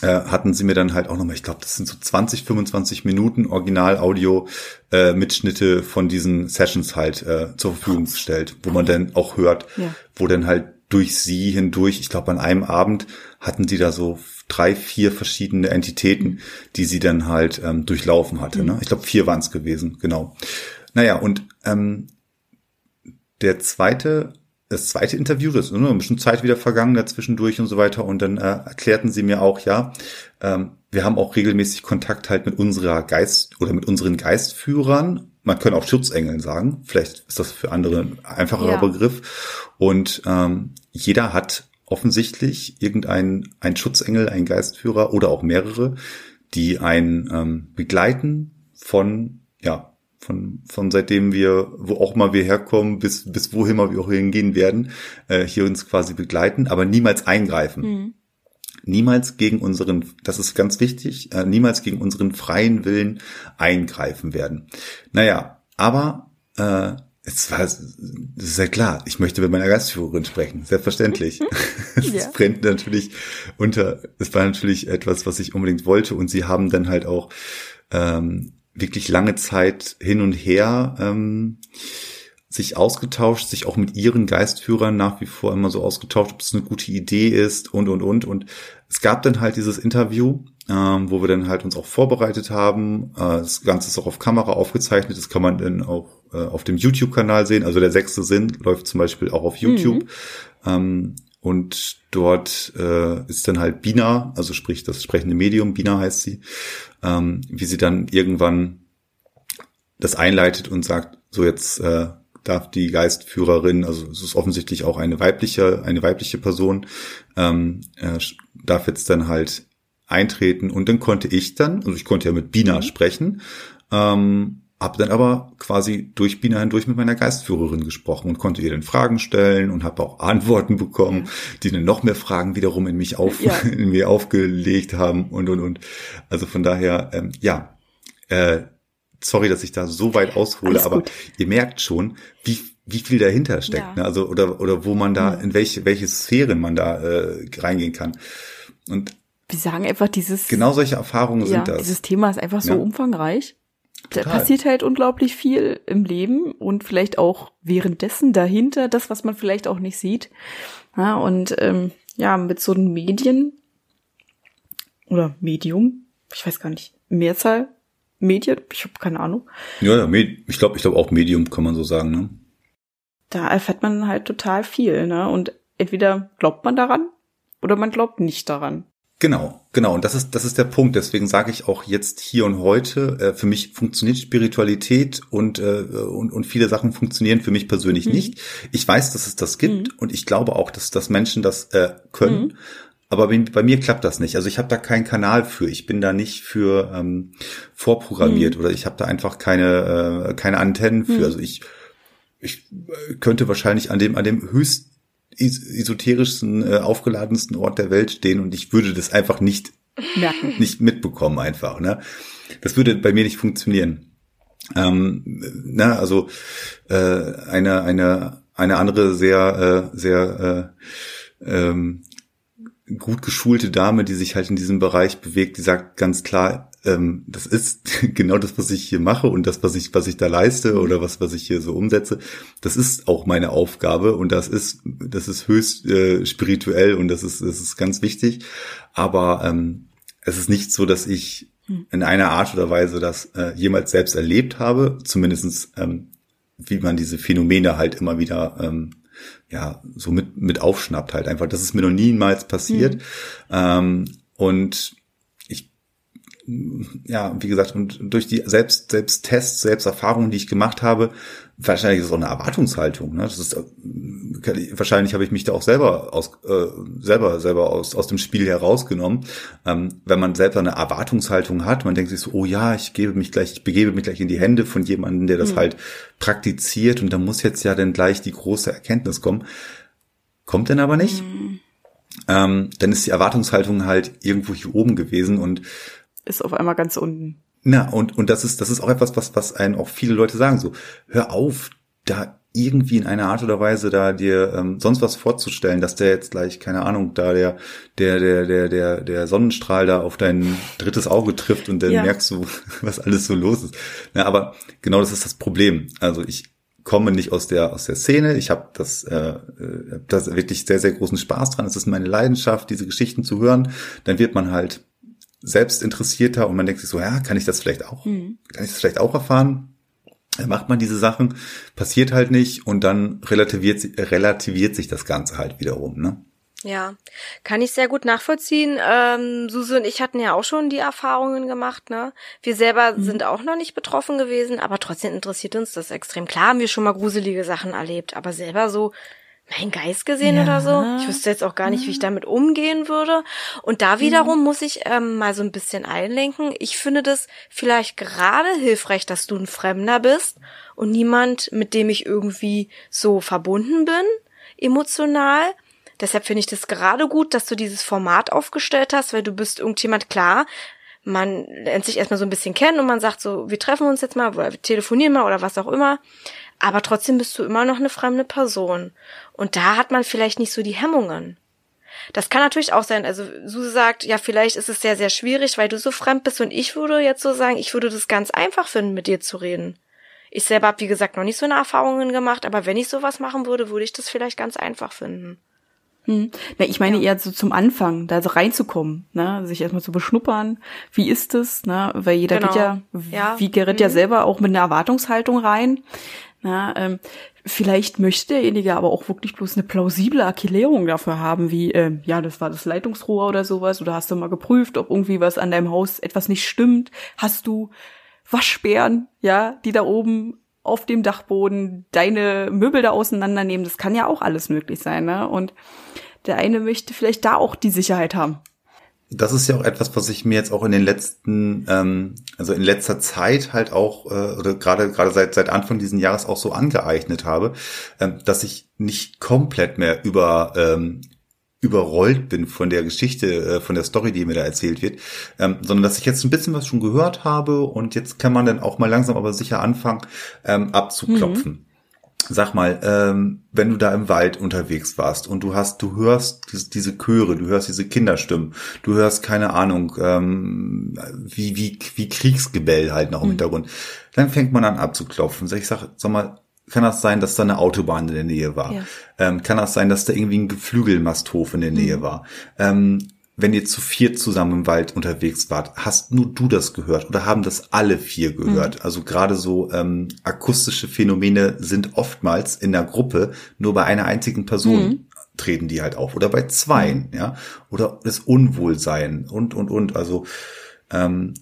äh, hatten sie mir dann halt auch nochmal, ich glaube, das sind so 20, 25 Minuten Original-Audio äh, Mitschnitte von diesen Sessions halt äh, zur Verfügung gestellt, wo man dann auch hört,
Ja.
wo dann halt durch sie hindurch, ich glaube, an einem Abend hatten die da so drei, vier verschiedene Entitäten, die sie dann halt ähm, durchlaufen hatte. Ne? Ich glaube, vier waren es gewesen, genau. Naja, und ähm, der zweite, das zweite Interview, das ist nur ein bisschen Zeit wieder vergangen dazwischendurch und so weiter. Und dann äh, erklärten sie mir auch, ja, ähm, wir haben auch regelmäßig Kontakt halt mit unserer Geist oder mit unseren Geistführern. Man kann auch Schutzengeln sagen. Vielleicht ist das für andere ein einfacherer
Ja.
Begriff. Und ähm, jeder hat offensichtlich irgendein ein Schutzengel, ein Geistführer oder auch mehrere, die einen ähm, begleiten von ja von von seitdem wir wo auch mal wir herkommen bis bis wohin mal wir auch hingehen werden äh, hier uns quasi begleiten, aber niemals eingreifen niemals gegen unseren, das ist ganz wichtig, äh, niemals gegen unseren freien Willen eingreifen werden. Naja, aber äh, es war, das ist ja klar, ich möchte mit meiner Gastführerin sprechen, selbstverständlich. [laughs] Es
Ja.
brennt natürlich unter, es war natürlich etwas, was ich unbedingt wollte und sie haben dann halt auch ähm, wirklich lange Zeit hin und her ähm, sich ausgetauscht, sich auch mit ihren Geistführern nach wie vor immer so ausgetauscht, ob es eine gute Idee ist und und und und es gab dann halt dieses Interview, ähm, wo wir dann halt uns auch vorbereitet haben. Äh, das Ganze ist auch auf Kamera aufgezeichnet, das kann man dann auch äh, auf dem YouTube-Kanal sehen. Also der sechste Sinn läuft zum Beispiel auch auf YouTube. Ähm, und dort äh, ist dann halt Bina, also sprich das sprechende Medium, Bina heißt sie, ähm, wie sie dann irgendwann das einleitet und sagt, so jetzt äh, darf die Geistführerin, also es ist offensichtlich auch eine weibliche, eine weibliche Person, ähm, äh, darf jetzt dann halt eintreten. Und dann konnte ich dann, also ich konnte ja mit Bina sprechen, ähm, Hab dann aber quasi durch Bina hindurch mit meiner Geistführerin gesprochen und konnte ihr dann Fragen stellen und habe auch Antworten bekommen, die dann noch mehr Fragen wiederum in mich auf,
Ja. [laughs]
in mir aufgelegt haben und und und. Also von daher, ähm, ja, äh, sorry, dass ich da so weit aushole,
Alles
aber
gut.
ihr merkt schon, wie wie viel dahinter steckt,
Ja.
ne? also oder oder wo man da in welche welche Sphären man da äh, reingehen kann. Und
Wir sagen einfach, dieses,
genau solche Erfahrungen
ja,
sind das.
dieses Thema ist einfach so
Ja.
Da passiert halt unglaublich viel im Leben und vielleicht auch währenddessen dahinter, das, was man vielleicht auch nicht sieht. Ja, und ähm, ja, mit so einem Medien oder Medium, ich weiß gar nicht, Mehrzahl, Medien, ich habe keine Ahnung,
Ja, ja, ich glaube, ich glaube auch Medium kann man so sagen, ne?
da erfährt man halt total viel, ne? Und entweder glaubt man daran oder man glaubt nicht daran.
Genau, genau. Und das ist, das ist der Punkt. Deswegen sage ich auch jetzt hier und heute, äh, für mich funktioniert Spiritualität und, äh, und, und viele Sachen funktionieren für mich persönlich nicht. Ich weiß, dass es das gibt und ich glaube auch, dass, dass Menschen das äh, können. Aber bei, bei mir klappt das nicht. Also ich habe da keinen Kanal für. Ich bin da nicht für ähm, vorprogrammiert oder ich habe da einfach keine, äh, keine Antennen für. Also ich, ich äh, könnte wahrscheinlich an dem, an dem höchst is- esoterischsten, äh, aufgeladensten Ort der Welt stehen und ich würde das einfach nicht,
Merken. [laughs]
nicht mitbekommen einfach, ne? Das würde bei mir nicht funktionieren. Ähm, na, also äh, eine, eine, eine andere sehr, äh, sehr äh, ähm, gut geschulte Dame, die sich halt in diesem Bereich bewegt, die sagt ganz klar, ähm, das ist [laughs] genau das, was ich hier mache und das, was ich, was ich da leiste oder was, was ich hier so umsetze, das ist auch meine Aufgabe und das ist, das ist höchst äh, spirituell und das ist, das ist ganz wichtig. Aber ähm, es ist nicht so, dass ich in einer Art oder Weise das äh, jemals selbst erlebt habe, zumindestens ähm, wie man diese Phänomene halt immer wieder ähm, ja so mit mit aufschnappt halt einfach. Das ist mir noch niemals passiert. Ähm, und ja, wie gesagt, und durch die selbst, selbst Tests, selbst Erfahrungen, die ich gemacht habe, wahrscheinlich ist es auch eine Erwartungshaltung. Ne? Das ist, äh, wahrscheinlich habe ich mich da auch selber aus, äh, selber, selber aus, aus dem Spiel herausgenommen. Ähm, wenn man selber eine Erwartungshaltung hat, man denkt sich so, oh ja, ich gebe mich gleich, ich begebe mich gleich in die Hände von jemandem, der das halt praktiziert und da muss jetzt ja dann gleich die große Erkenntnis kommen. Kommt denn aber nicht. Ähm, dann ist die Erwartungshaltung halt irgendwo hier oben gewesen und
Ist auf einmal ganz unten.
na, und, und das ist, das ist auch etwas, was, was einen auch viele Leute sagen, so, hör auf, da irgendwie in einer Art oder Weise da dir ähm, sonst was vorzustellen, dass der jetzt gleich, keine Ahnung, da der, der, der, der, der, der Sonnenstrahl da auf dein drittes Auge trifft und dann
Ja.
merkst du, [laughs] was alles so los ist. Na, aber genau das ist das Problem. Also ich komme nicht aus der aus der Szene. Ich habe das, äh, äh, das wirklich sehr sehr großen Spaß dran. Es ist meine Leidenschaft, diese Geschichten zu hören. Dann wird man halt selbst interessierter und man denkt sich so, ja, kann ich das vielleicht auch, kann ich das vielleicht auch erfahren? Dann macht man diese Sachen, passiert halt nicht und dann relativiert, relativiert sich das Ganze halt wiederum, ne?
Ja, kann ich sehr gut nachvollziehen. Ähm, Suse und ich hatten ja auch schon die Erfahrungen gemacht, ne? Wir selber sind auch noch nicht betroffen gewesen, aber trotzdem interessiert uns das extrem. Klar haben wir schon mal gruselige Sachen erlebt, aber selber so mein Geist gesehen
Ja.
oder so. Ich wüsste jetzt auch gar nicht, wie ich damit umgehen würde. Und da wiederum muss ich ähm, mal so ein bisschen einlenken. Ich finde das vielleicht gerade hilfreich, dass du ein Fremder bist und niemand, mit dem ich irgendwie so verbunden bin, emotional. Deshalb finde ich das gerade gut, dass du dieses Format aufgestellt hast, weil du bist irgendjemand klar. Man lernt sich erstmal so ein bisschen kennen und man sagt so, wir treffen uns jetzt mal oder wir telefonieren mal oder was auch immer. Aber trotzdem bist du immer noch eine fremde Person. Und da hat man vielleicht nicht so die Hemmungen. Das kann natürlich auch sein. Also Suse sagt, ja, vielleicht ist es sehr, sehr schwierig, weil du so fremd bist. Und ich würde jetzt so sagen, ich würde das ganz einfach finden, mit dir zu reden. Ich selber habe, wie gesagt, noch nicht so eine Erfahrungen gemacht, aber wenn ich sowas machen würde, würde ich das vielleicht ganz einfach finden.
Hm. Na, ich meine eher so zum Anfang, da so reinzukommen, ne, sich erstmal zu beschnuppern. Wie ist es, ne, weil jeder
Genau.
geht ja,
Ja.
wie gerät ja
Mhm.
selber auch mit einer Erwartungshaltung rein. Na, ähm, vielleicht möchte derjenige aber auch wirklich bloß eine plausible Erklärung dafür haben, wie, ähm, ja, das war das Leitungsrohr oder sowas, oder hast du mal geprüft, ob irgendwie was an deinem Haus etwas nicht stimmt? Hast du Waschbären, ja, die da oben auf dem Dachboden deine Möbel da auseinandernehmen? Das kann ja auch alles möglich sein, ne? Und der eine möchte vielleicht da auch die Sicherheit haben.
Das ist ja auch etwas, was ich mir jetzt auch in den letzten, ähm, also in letzter Zeit halt auch, äh, oder gerade gerade seit seit Anfang diesen Jahres auch so angeeignet habe, ähm, dass ich nicht komplett mehr über ähm, überrollt bin von der Geschichte, äh, von der Story, die mir da erzählt wird, ähm, sondern dass ich jetzt ein bisschen was schon gehört habe und jetzt kann man dann auch mal langsam aber sicher anfangen ähm, abzuklopfen. Mhm sag mal, ähm, wenn du da im Wald unterwegs warst und du hast, du hörst diese, diese Chöre, du hörst diese Kinderstimmen, du hörst keine Ahnung, ähm, wie wie wie Kriegsgebell halt noch im mhm. Hintergrund, dann fängt man an abzuklopfen. Ich sag, sag mal, kann das sein, dass da eine Autobahn in der Nähe war? Ja. Ähm, kann das sein, dass da irgendwie ein Geflügelmasthof in der Nähe mhm. war? Ähm, wenn ihr zu vier zusammen im Wald unterwegs wart, hast nur du das gehört oder haben das alle vier gehört? Mhm. Also gerade so ähm, akustische Phänomene sind oftmals in der Gruppe nur bei einer einzigen Person mhm. treten die halt auf oder bei zweien, mhm. ja, oder das Unwohlsein und und und. Also ähm,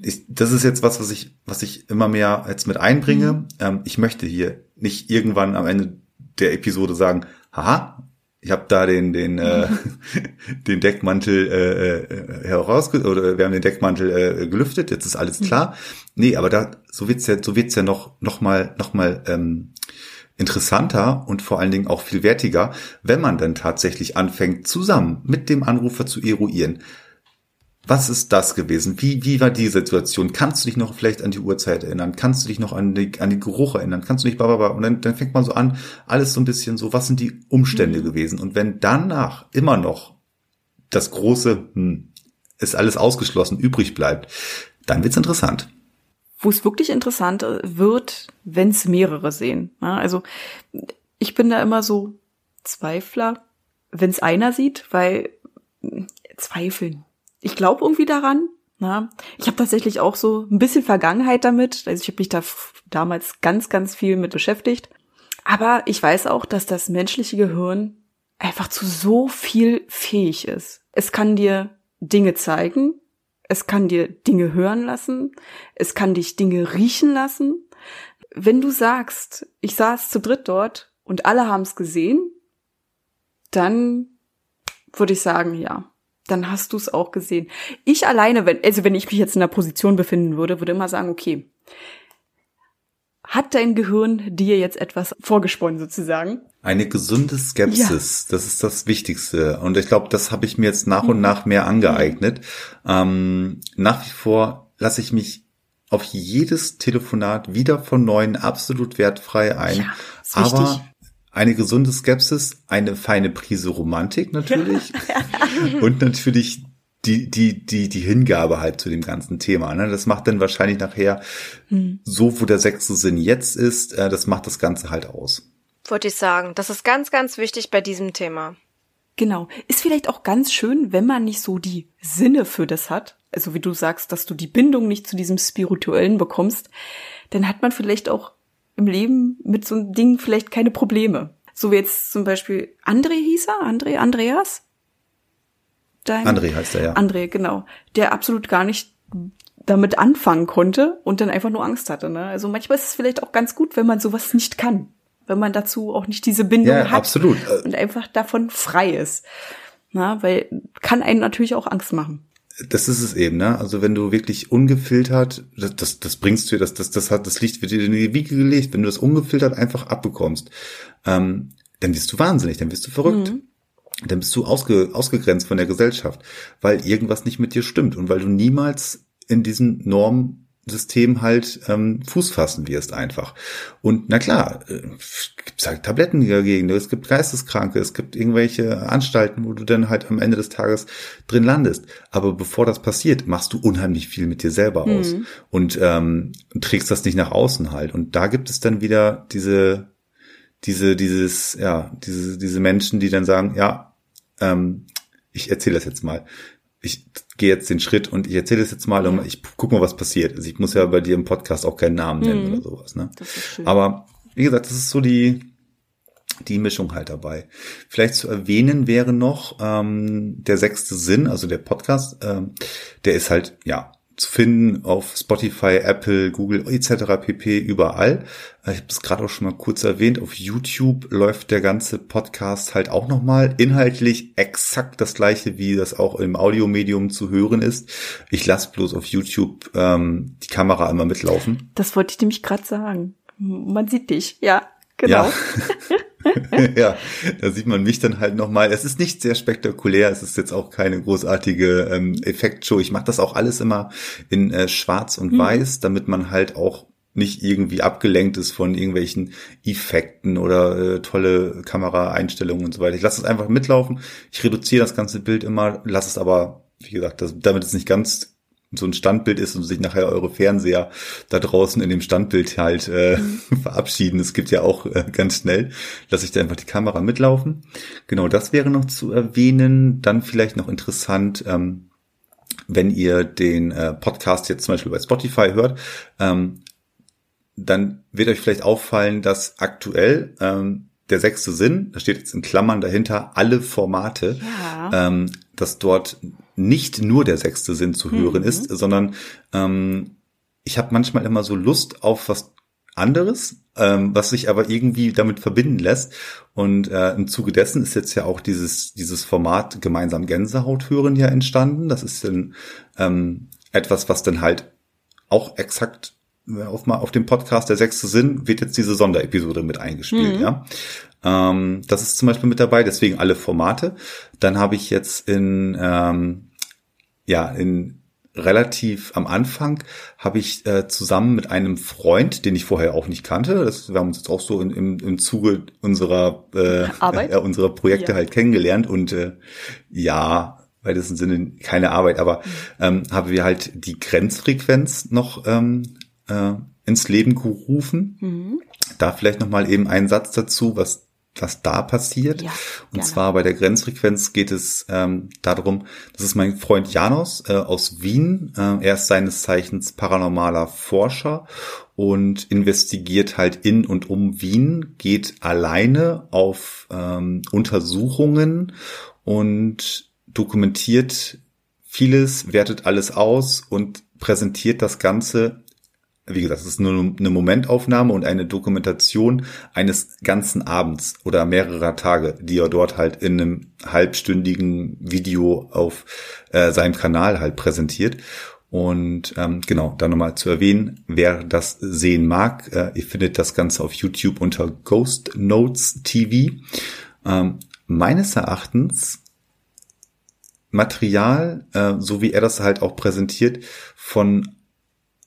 ich, das ist jetzt was, was ich was ich immer mehr jetzt mit einbringe. Mhm. Ähm, ich möchte hier nicht irgendwann am Ende der Episode sagen, haha, ich habe da den den äh, [laughs] den Deckmantel äh, äh, herausge oder wir haben den Deckmantel äh, gelüftet. Jetzt ist alles klar. Nee, aber da so wird's ja so wird's ja noch noch mal noch mal ähm, interessanter und vor allen Dingen auch viel wertiger, wenn man dann tatsächlich anfängt zusammen mit dem Anrufer zu eruieren. Was ist das gewesen? Wie, wie war die Situation? Kannst du dich noch vielleicht an die Uhrzeit erinnern? Kannst du dich noch an, die, an den Geruch erinnern? Kannst du nicht, blablabla? Und dann, dann fängt man so an, alles so ein bisschen so, was sind die Umstände mhm. gewesen? Und wenn danach immer noch das große, hm, ist alles ausgeschlossen, übrig bleibt, dann wird's interessant.
Wo es wirklich interessant wird, wenn es mehrere sehen. Also ich bin da immer so Zweifler, wenn es einer sieht, weil hm, zweifeln ich glaube irgendwie daran. Na, ich habe tatsächlich auch so ein bisschen Vergangenheit damit. Also ich habe mich da damals ganz, ganz viel mit beschäftigt. Aber ich weiß auch, dass das menschliche Gehirn einfach zu so viel fähig ist. Es kann dir Dinge zeigen, es kann dir Dinge hören lassen, es kann dich Dinge riechen lassen. Wenn du sagst, ich saß zu dritt dort und alle haben es gesehen, dann würde ich sagen, ja, dann hast du es auch gesehen. Ich alleine, wenn, also wenn ich mich jetzt in der Position befinden würde, würde immer sagen, okay, hat dein Gehirn dir jetzt etwas vorgesponnen sozusagen?
Eine gesunde Skepsis, ja. das ist das Wichtigste. Und ich glaube, das habe ich mir jetzt nach und nach mehr angeeignet. Ähm, nach wie vor lasse ich mich auf jedes Telefonat wieder von neuem absolut wertfrei ein. Ja, aber wichtig eine gesunde Skepsis, eine feine Prise Romantik natürlich [laughs] und natürlich die, die, die, die Hingabe halt zu dem ganzen Thema. Ne? Das macht dann wahrscheinlich nachher hm. so, wo der sechste Sinn jetzt ist, äh, das macht das Ganze halt aus.
Wollte ich sagen. Das ist ganz, ganz wichtig bei diesem Thema.
Genau. Ist vielleicht auch ganz schön, wenn man nicht so die Sinne für das hat. Also wie du sagst, dass du die Bindung nicht zu diesem Spirituellen bekommst, dann hat man vielleicht auch im Leben mit so einem Ding vielleicht keine Probleme. So wie jetzt zum Beispiel André hieß er, André, Andreas?
Dein André heißt er, ja.
André, genau. Der absolut gar nicht damit anfangen konnte und dann einfach nur Angst hatte. Ne? Also manchmal ist es vielleicht auch ganz gut, wenn man sowas nicht kann. Wenn man dazu auch nicht diese Bindung ja, hat.
Absolut.
Und einfach davon frei ist. Na, weil kann einen natürlich auch Angst machen
das ist es eben, ne? Also wenn du wirklich ungefiltert, das, das, das bringst du, das, das, das hat, das Licht wird dir in die Wiege gelegt, wenn du das ungefiltert einfach abbekommst, ähm, dann wirst du wahnsinnig, dann wirst du verrückt. Mhm. Dann bist du ausge, ausgegrenzt von der Gesellschaft, weil irgendwas nicht mit dir stimmt und weil du niemals in diesen Normen System halt ähm, Fuß fassen wirst einfach. Und na klar, äh, gibt halt Tabletten dagegen, es gibt Geisteskranke, es gibt irgendwelche Anstalten, wo du dann halt am Ende des Tages drin landest. Aber bevor das passiert, machst du unheimlich viel mit dir selber aus mhm. und ähm, trägst das nicht nach außen halt. Und da gibt es dann wieder diese, diese, dieses, ja, diese, diese Menschen, die dann sagen, ja, ähm, ich erzähle das jetzt mal ich gehe jetzt den Schritt und ich erzähle es jetzt mal und ich guck mal, was passiert. Also ich muss ja bei dir im Podcast auch keinen Namen nennen mhm. oder sowas. Ne? Aber wie gesagt, das ist so die die Mischung halt dabei. Vielleicht zu erwähnen wäre noch ähm, der sechste Sinn, also der Podcast, ähm, der ist halt ja zu finden auf Spotify, Apple, Google etc. pp. überall. Äh, ich habe es gerade auch schon mal kurz erwähnt. Auf YouTube läuft der ganze Podcast halt auch nochmal inhaltlich exakt das gleiche, wie das auch im Audiomedium zu hören ist. Ich lasse bloß auf YouTube ähm, die Kamera immer mitlaufen.
Das wollte ich nämlich gerade sagen. Man sieht dich, ja, genau.
Ja. [laughs] ja, da sieht man mich dann halt nochmal. Es ist nicht sehr spektakulär, es ist jetzt auch keine großartige ähm, Effektshow. Ich mache das auch alles immer in äh, Schwarz und mhm. Weiß, damit man halt auch nicht irgendwie abgelenkt ist von irgendwelchen Effekten oder äh, tolle Kameraeinstellungen und so weiter. Ich lasse es einfach mitlaufen. Ich reduziere das ganze Bild immer, lasse es aber, wie gesagt, das, damit es nicht ganz so ein Standbild ist und sich nachher eure Fernseher da draußen in dem Standbild halt äh, mhm. [laughs] verabschieden. Es gibt ja auch äh, ganz schnell, lasse ich da einfach die Kamera mitlaufen. Genau, das wäre noch zu erwähnen. Dann vielleicht noch interessant, ähm, wenn ihr den äh, Podcast jetzt zum Beispiel bei Spotify hört, ähm, dann wird euch vielleicht auffallen, dass aktuell ähm, der sechste Sinn, da steht jetzt in Klammern dahinter, alle Formate, ja. ähm, dass dort nicht nur der sechste Sinn zu hören mhm. ist, sondern ähm, ich habe manchmal immer so Lust auf was anderes, ähm, was sich aber irgendwie damit verbinden lässt. Und äh, im Zuge dessen ist jetzt ja auch dieses, dieses Format gemeinsam Gänsehaut hören ja entstanden. Das ist dann ähm, etwas, was dann halt auch exakt auf, mal auf dem Podcast Der sechste Sinn wird jetzt diese Sonderepisode mit eingespielt, mhm. ja. Ähm, das ist zum Beispiel mit dabei, deswegen alle Formate. Dann habe ich jetzt in, ähm, ja, in relativ am Anfang habe ich äh, zusammen mit einem Freund, den ich vorher auch nicht kannte, das, wir haben uns jetzt auch so in, im, im Zuge unserer äh, Arbeit? [laughs] Äh, unserer Projekte ja. halt kennengelernt und äh, ja, weil das im Sinne keine Arbeit, aber ähm, haben wir halt die Grenzfrequenz noch ähm, äh, ins Leben gerufen. Mhm. Da vielleicht noch mal eben einen Satz dazu, was was da passiert. Ja, und zwar bei der Grenzfrequenz geht es ähm, darum, das ist mein Freund Janos äh, aus Wien. Äh, er ist seines Zeichens paranormaler Forscher und investigiert halt in und um Wien, geht alleine auf ähm, Untersuchungen und dokumentiert vieles, wertet alles aus und präsentiert das Ganze wie gesagt, es ist nur eine Momentaufnahme und eine Dokumentation eines ganzen Abends oder mehrerer Tage, die er dort halt in einem halbstündigen Video auf äh, seinem Kanal halt präsentiert. Und ähm, genau, da nochmal zu erwähnen, wer das sehen mag, äh, ihr findet das Ganze auf YouTube unter Ghost Notes TV. Ähm, meines Erachtens Material, äh, so wie er das halt auch präsentiert, von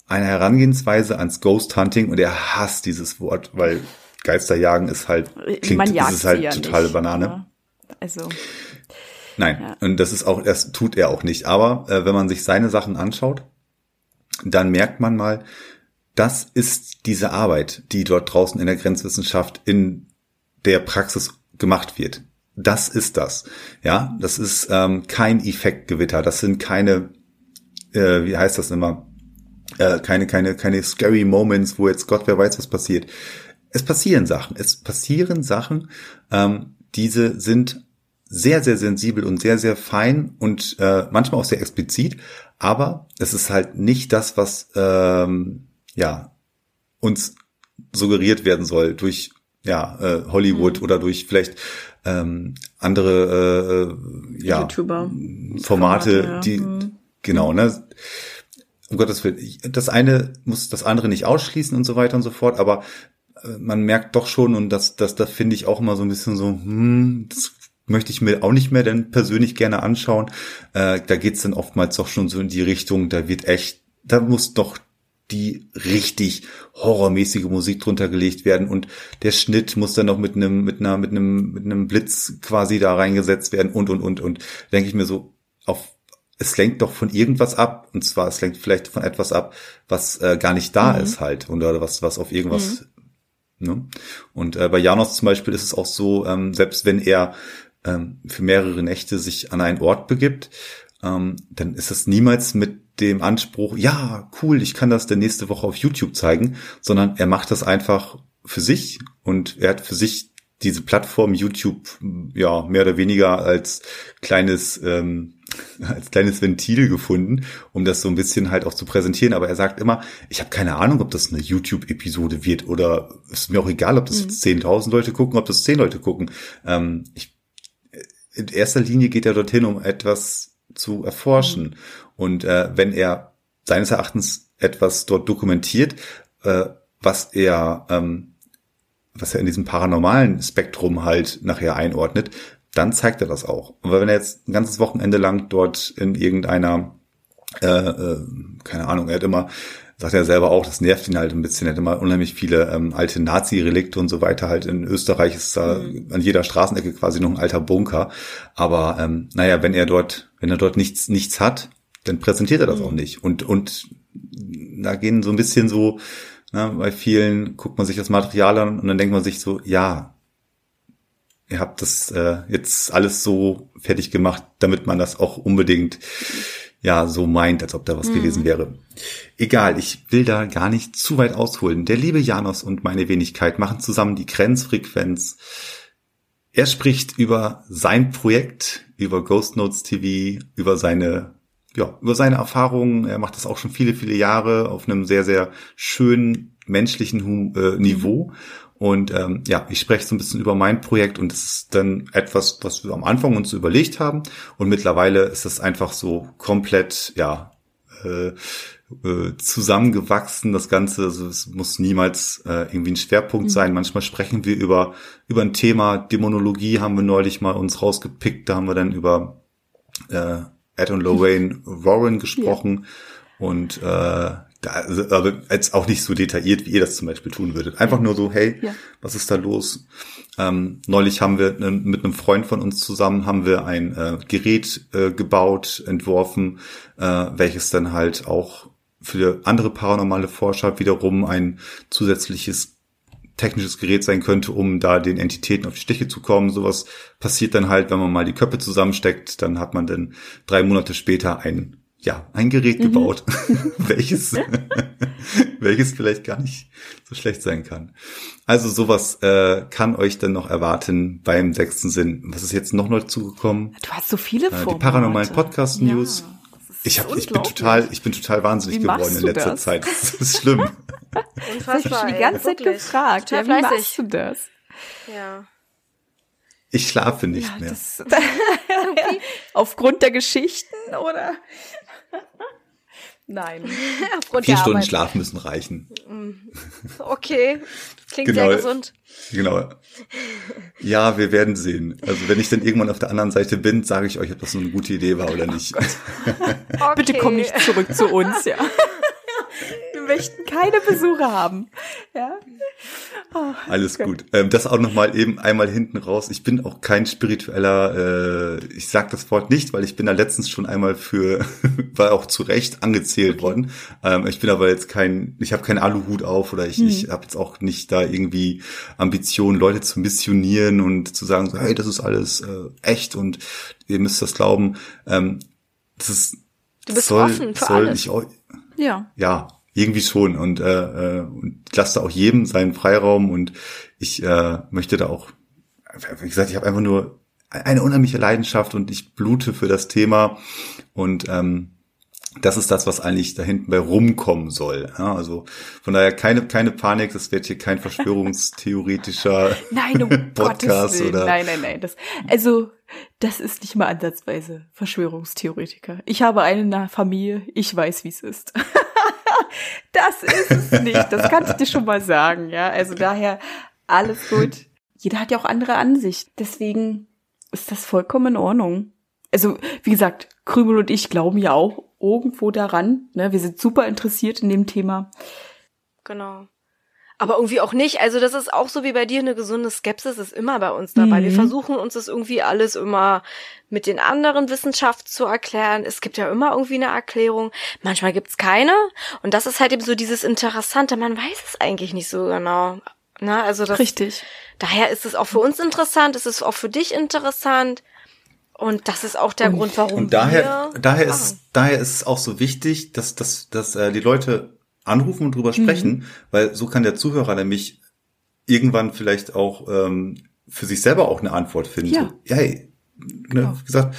eine Herangehensweise ans Ghost Hunting und er hasst dieses Wort, weil Geisterjagen ist halt klingt ist halt ja totale nicht, Banane.
Also
Nein, ja. und das ist auch das tut er auch nicht, aber äh, wenn man sich seine Sachen anschaut, dann merkt man mal, das ist diese Arbeit, die dort draußen in der Grenzwissenschaft in der Praxis gemacht wird. Das ist das. Ja, das ist ähm, kein Effektgewitter. Das sind keine, äh, wie heißt das immer, äh, keine, keine, keine scary Moments, wo jetzt Gott, wer weiß, was passiert. Es passieren Sachen. Es passieren Sachen. Ähm, diese sind sehr, sehr sensibel und sehr, sehr fein und äh, manchmal auch sehr explizit. Aber es ist halt nicht das, was ähm, ja uns suggeriert werden soll durch ja äh, Hollywood mhm. oder durch vielleicht ähm, andere äh, ja YouTuber. Formate, Formate ja. die mhm. genau ne um Gottes Willen, das eine muss das andere nicht ausschließen und so weiter und so fort, aber äh, man merkt doch schon, und das, das, das finde ich auch immer so ein bisschen so, hm, das möchte ich mir auch nicht mehr denn persönlich gerne anschauen. Äh, da geht's dann oftmals doch schon so in die Richtung, da wird echt, da muss doch die richtig horrormäßige Musik drunter gelegt werden und der Schnitt muss dann noch mit einem mit einer mit einem mit einem Blitz quasi da reingesetzt werden und und und und denke ich mir so auf es lenkt doch von irgendwas ab. Und zwar, es lenkt vielleicht von etwas ab, was äh, gar nicht da mhm. ist halt. Oder was, was auf irgendwas. Mhm. Ne? Und äh, bei Janos zum Beispiel ist es auch so, ähm, selbst wenn er ähm, für mehrere Nächte sich an einen Ort begibt, ähm, dann ist es niemals mit dem Anspruch, ja, cool, ich kann das der nächste Woche auf YouTube zeigen, sondern er macht das einfach für sich und er hat für sich diese Plattform YouTube ja mehr oder weniger als kleines ähm, [laughs] als kleines Ventil gefunden, um das so ein bisschen halt auch zu präsentieren. Aber er sagt immer, ich habe keine Ahnung, ob das eine YouTube-Episode wird oder ist mir auch egal, ob das jetzt 10.000 Leute gucken, ob das 10 Leute gucken. Ähm, ich, in erster Linie geht er dorthin, um etwas zu erforschen. Und äh, wenn er seines Erachtens etwas dort dokumentiert, äh, was er ähm, was er in diesem paranormalen Spektrum halt nachher einordnet, dann zeigt er das auch. Und wenn er jetzt ein ganzes Wochenende lang dort in irgendeiner, äh, äh, keine Ahnung, er hat immer, sagt er selber auch, das nervt ihn halt ein bisschen, er hat immer unheimlich viele ähm, alte Nazi-Relikte und so weiter. Halt in Österreich ist da mhm. an jeder Straßenecke quasi noch ein alter Bunker. Aber ähm, naja, wenn er dort, wenn er dort nichts, nichts hat, dann präsentiert er das mhm. auch nicht. Und, und da gehen so ein bisschen so, na, bei vielen guckt man sich das Material an und dann denkt man sich so, ja, ihr habt das äh, jetzt alles so fertig gemacht, damit man das auch unbedingt ja so meint, als ob da was mhm. gewesen wäre. Egal, ich will da gar nicht zu weit ausholen. Der liebe Janos und meine Wenigkeit machen zusammen die Grenzfrequenz. Er spricht über sein Projekt, über Ghost Notes TV, über seine ja, über seine Erfahrungen. Er macht das auch schon viele, viele Jahre auf einem sehr, sehr schönen menschlichen äh, Niveau. Und ähm, ja, ich spreche so ein bisschen über mein Projekt und es ist dann etwas, was wir am Anfang uns überlegt haben. Und mittlerweile ist es einfach so komplett, ja, äh, äh, zusammengewachsen. Das Ganze, also es muss niemals äh, irgendwie ein Schwerpunkt mhm. sein. Manchmal sprechen wir über über ein Thema Dämonologie, haben wir neulich mal uns rausgepickt. Da haben wir dann über äh, Ed und Lorraine [laughs] Warren gesprochen. Ja. Und äh, da, also, aber jetzt auch nicht so detailliert, wie ihr das zum Beispiel tun würdet. Einfach nur so, hey, ja. was ist da los? Ähm, neulich haben wir ne, mit einem Freund von uns zusammen haben wir ein äh, Gerät äh, gebaut, entworfen, äh, welches dann halt auch für andere paranormale Forscher wiederum ein zusätzliches technisches Gerät sein könnte, um da den Entitäten auf die Stiche zu kommen. Sowas passiert dann halt, wenn man mal die Köpfe zusammensteckt, dann hat man dann drei Monate später ein ja, ein Gerät mhm. gebaut, [laughs] [laughs] welches, [laughs] welches vielleicht gar nicht so schlecht sein kann. Also sowas äh, kann euch dann noch erwarten beim sechsten Sinn. Was ist jetzt noch neu zugekommen?
Du hast so viele äh,
Die paranormalen Podcast News. Ja, ich, hab, ich bin total, ich bin total wahnsinnig geworden in letzter das? Zeit. Das ist schlimm. [laughs]
Unfassbar. Ich habe die ganze Zeit gefragt. Ja, wie machst du das?
Ja.
Ich schlafe nicht ja, mehr. [laughs]
Aufgrund der Geschichten oder? [laughs] Nein. [laughs]
Aufgrund Vier Stunden Arbeit. Schlaf müssen reichen.
Mm. Okay, klingt genau, sehr gesund.
Genau. Ja, wir werden sehen. Also wenn ich dann irgendwann auf der anderen Seite bin, sage ich euch, ob das so eine gute Idee war oder nicht.
Oh [laughs] okay. Bitte komm nicht zurück zu uns, ja. [laughs] Wir möchten keine Besucher haben. Ja.
Oh, Alles okay. gut. Ähm, das auch noch mal eben einmal hinten raus. Ich bin auch kein spiritueller, äh, ich sag das Wort nicht, weil ich bin da letztens schon einmal für, [laughs] war auch zu Recht angezählt okay. worden. Ähm, ich bin aber jetzt kein, ich habe keinen Aluhut auf oder ich, hm. ich habe jetzt auch nicht da irgendwie Ambitionen, Leute zu missionieren und zu sagen, so, hey, das ist alles äh, echt und ihr müsst das glauben. Ähm, das ist,
du bist soll, offen für soll alles. Ich
ja.
Ja, irgendwie schon und, äh, äh, und lasse auch jedem seinen Freiraum und ich äh, möchte da auch, wie gesagt, ich habe einfach nur eine unheimliche Leidenschaft und ich blute für das Thema und ähm, das ist das, was eigentlich da hinten bei rumkommen soll. Ja, also von daher keine, keine Panik, das wird hier kein [laughs] verschwörungstheoretischer
nein, um [laughs] Podcast oder. Nein, nein, nein. Das, also, das ist nicht mal ansatzweise Verschwörungstheoretiker. Ich habe eine Familie, ich weiß, wie es ist. [laughs] das ist es nicht. Das kann ich dir schon mal sagen, ja. Also daher alles gut. Jeder hat ja auch andere Ansicht. Deswegen ist das vollkommen in Ordnung. Also, wie gesagt, Krümel und ich glauben ja auch irgendwo daran. Ne? Wir sind super interessiert in dem Thema.
Genau. Aber irgendwie auch nicht. Also das ist auch so wie bei dir eine gesunde Skepsis ist immer bei uns dabei. Mhm. Wir versuchen uns das irgendwie alles immer mit den anderen Wissenschaften zu erklären. Es gibt ja immer irgendwie eine Erklärung. Manchmal gibt's keine. Und das ist halt eben so dieses Interessante. Man weiß es eigentlich nicht so genau. Na, also das,
Richtig.
Daher ist es auch für uns interessant. Es ist auch für dich interessant. Und das ist auch der
und,
Grund, warum
und daher, wir daher ist, daher ist es auch so wichtig, dass, dass, dass äh, die Leute anrufen und drüber mhm. sprechen, weil so kann der Zuhörer nämlich irgendwann vielleicht auch ähm, für sich selber auch eine Antwort finden. Ja. So, hey, ne, wie gesagt,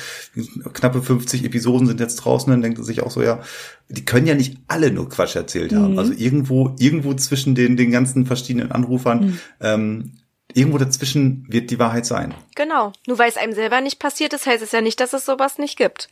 knappe 50 Episoden sind jetzt draußen, dann denkt er sich auch so, ja, die können ja nicht alle nur Quatsch erzählt haben.
Mhm.
Also irgendwo, irgendwo zwischen den, den ganzen verschiedenen Anrufern,
Mhm.
ähm, irgendwo dazwischen wird die Wahrheit sein.
Genau. Nur weil es einem selber nicht passiert ist, heißt es ja nicht, dass es sowas nicht gibt.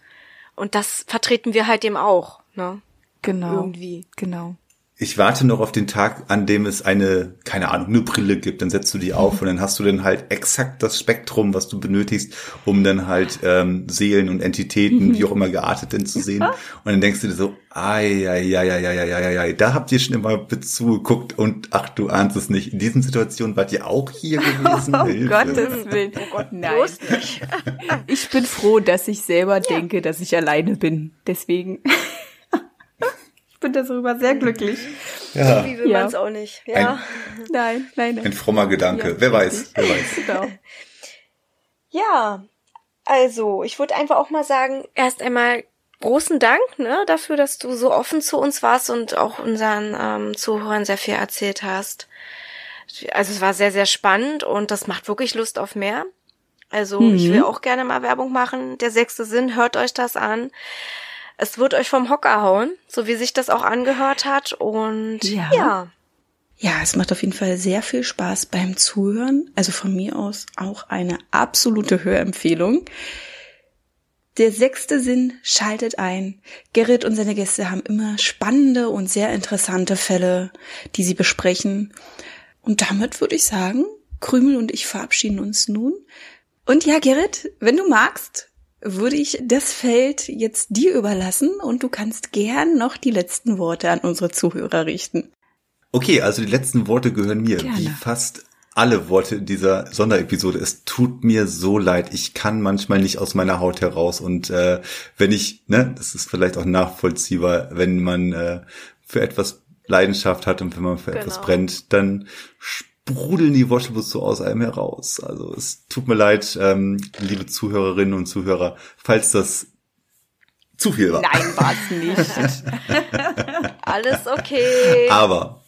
Und das vertreten wir halt eben auch, ne?
Genau.
Irgendwie.
Genau
ich warte noch auf den Tag, an dem es eine, keine Ahnung, eine Brille gibt. Dann setzt du die auf und dann hast du dann halt exakt das Spektrum, was du benötigst, um dann halt ähm, Seelen und Entitäten, mhm. wie auch immer geartet denn zu sehen. Und dann denkst du dir so, ai, ai, ai, ai, ai, ai, ai, da habt ihr schon immer zugeguckt und ach, du ahnst es nicht. In diesen Situationen wart ihr auch hier [laughs] gewesen.
Oh,
Hilfe.
Gottes Willen. Oh Gott, nein. Ich bin froh, dass ich selber ja. denke, dass ich alleine bin. Deswegen ich bin darüber sehr glücklich.
Ja,
Wie will
Ja.
man es auch nicht. Ja.
Nein, nein, nein.
ein frommer Gedanke.
Ja,
wer weiß, wer weiß.
Genau.
Ja, also ich würde einfach auch mal sagen, erst einmal großen Dank ne, dafür, dass du so offen zu uns warst und auch unseren ähm, Zuhörern sehr viel erzählt hast. Also es war sehr, sehr spannend und das macht wirklich Lust auf mehr. Also ich will auch gerne mal Werbung machen. Der sechste Sinn, hört euch das an. Es wird euch vom Hocker hauen, so wie sich das auch angehört hat. Und
Ja.
ja
Ja, es macht auf jeden Fall sehr viel Spaß beim Zuhören. Also von mir aus auch eine absolute Hörempfehlung. Der sechste Sinn schaltet ein. Gerrit und seine Gäste haben immer spannende und sehr interessante Fälle, die sie besprechen. Und damit würde ich sagen, Krümel und ich verabschieden uns nun. Und ja, Gerrit, wenn du magst, würde ich das Feld jetzt dir überlassen und du kannst gern noch die letzten Worte an unsere Zuhörer richten.
Okay, also die letzten Worte gehören mir,
Gerne.
wie fast alle Worte in dieser Sonderepisode. Es tut mir so leid. Ich kann manchmal nicht aus meiner Haut heraus. Und äh, wenn ich, ne, das ist vielleicht auch nachvollziehbar, wenn man äh, für etwas Leidenschaft hat und wenn man für etwas
Genau.
brennt, dann sprudeln die Worte so aus einem heraus. Also es tut mir leid, ähm, liebe Zuhörerinnen und Zuhörer, falls das zu viel war.
Nein, war es nicht. [laughs]
alles okay.
Aber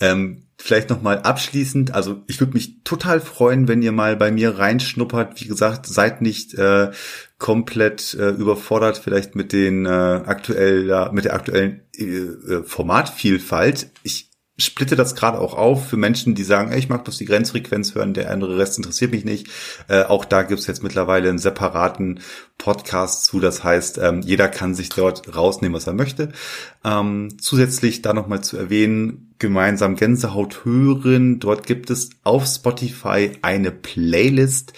ähm, vielleicht noch mal abschließend, also ich würde mich total freuen, wenn ihr mal bei mir reinschnuppert. Wie gesagt, seid nicht äh, komplett äh, überfordert vielleicht mit den äh, aktuell ja, mit der aktuellen äh, äh, Formatvielfalt. Ich splitte das gerade auch auf für Menschen, die sagen, ey, ich mag bloß die Grenzfrequenz hören, der andere Rest interessiert mich nicht. Äh, auch da gibt's jetzt mittlerweile einen separaten Podcast zu. Das heißt, ähm, jeder kann sich dort rausnehmen, was er möchte. Ähm, zusätzlich da nochmal zu erwähnen, gemeinsam Gänsehaut hören. Dort gibt es auf Spotify eine Playlist.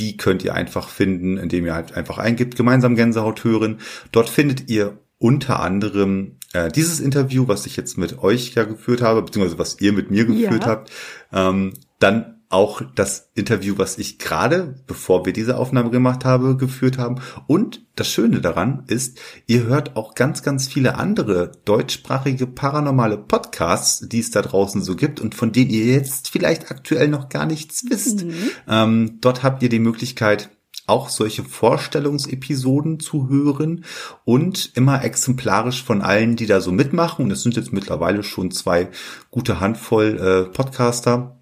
Die könnt ihr einfach finden, indem ihr halt einfach eingibt, gemeinsam Gänsehaut hören. Dort findet ihr unter anderem äh, dieses Interview, was ich jetzt mit euch ja geführt habe, beziehungsweise was ihr mit mir geführt
Ja.
habt. Ähm, dann auch das Interview, was ich gerade, bevor wir diese Aufnahme gemacht habe, geführt haben. Und das Schöne daran ist, ihr hört auch ganz, ganz viele andere deutschsprachige paranormale Podcasts, die es da draußen so gibt und von denen ihr jetzt vielleicht aktuell noch gar nichts wisst. Ähm, dort habt ihr die Möglichkeit, auch solche Vorstellungsepisoden zu hören und immer exemplarisch von allen, die da so mitmachen. Und es sind jetzt mittlerweile schon zwei gute Handvoll äh, Podcaster.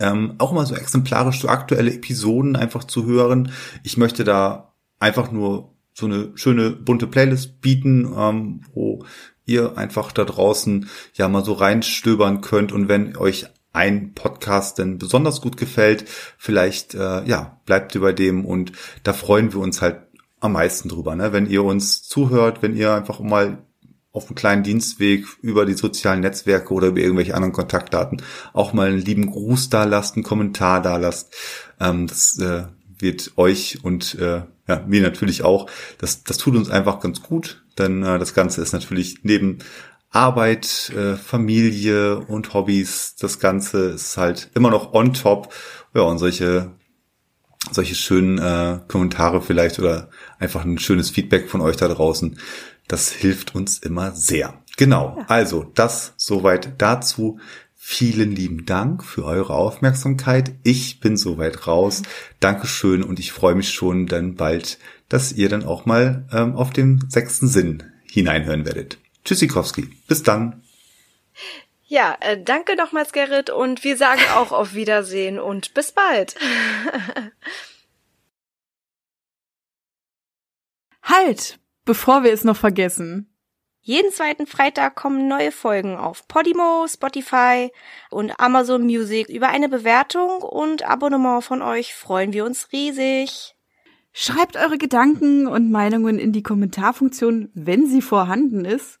Ähm, auch mal so exemplarisch so aktuelle Episoden einfach zu hören. Ich möchte da einfach nur so eine schöne bunte Playlist bieten, ähm, wo ihr einfach da draußen ja mal so reinstöbern könnt und wenn euch ein Podcast denn besonders gut gefällt, vielleicht äh, ja bleibt ihr bei dem und da freuen wir uns halt am meisten drüber, ne? wenn ihr uns zuhört, wenn ihr einfach mal auf einem kleinen Dienstweg über die sozialen Netzwerke oder über irgendwelche anderen Kontaktdaten auch mal einen lieben Gruß da lasst, einen Kommentar da lasst. Ähm, das äh, wird euch und äh, ja, mir natürlich auch, das, das tut uns einfach ganz gut, denn äh, das Ganze ist natürlich neben Arbeit, äh, Familie und Hobbys, das Ganze ist halt immer noch on top. Ja, und solche solche schönen äh, Kommentare vielleicht oder einfach ein schönes Feedback von euch da draußen. Das hilft uns immer sehr. Genau. Also das soweit dazu. Vielen lieben Dank für eure Aufmerksamkeit. Ich bin soweit raus. Dankeschön und ich freue mich schon dann bald, dass ihr dann auch mal ähm, auf den sechsten Sinn hineinhören werdet. Tschüssikowski. Bis dann.
Ja, äh, danke nochmals, Gerrit, und wir sagen [laughs] auch auf Wiedersehen und bis bald. [laughs]
Halt, bevor wir es noch vergessen.
Jeden zweiten Freitag kommen neue Folgen auf Podimo, Spotify und Amazon Music. Über eine Bewertung und Abonnement von euch freuen wir uns riesig.
Schreibt eure Gedanken und Meinungen in die Kommentarfunktion, wenn sie vorhanden ist.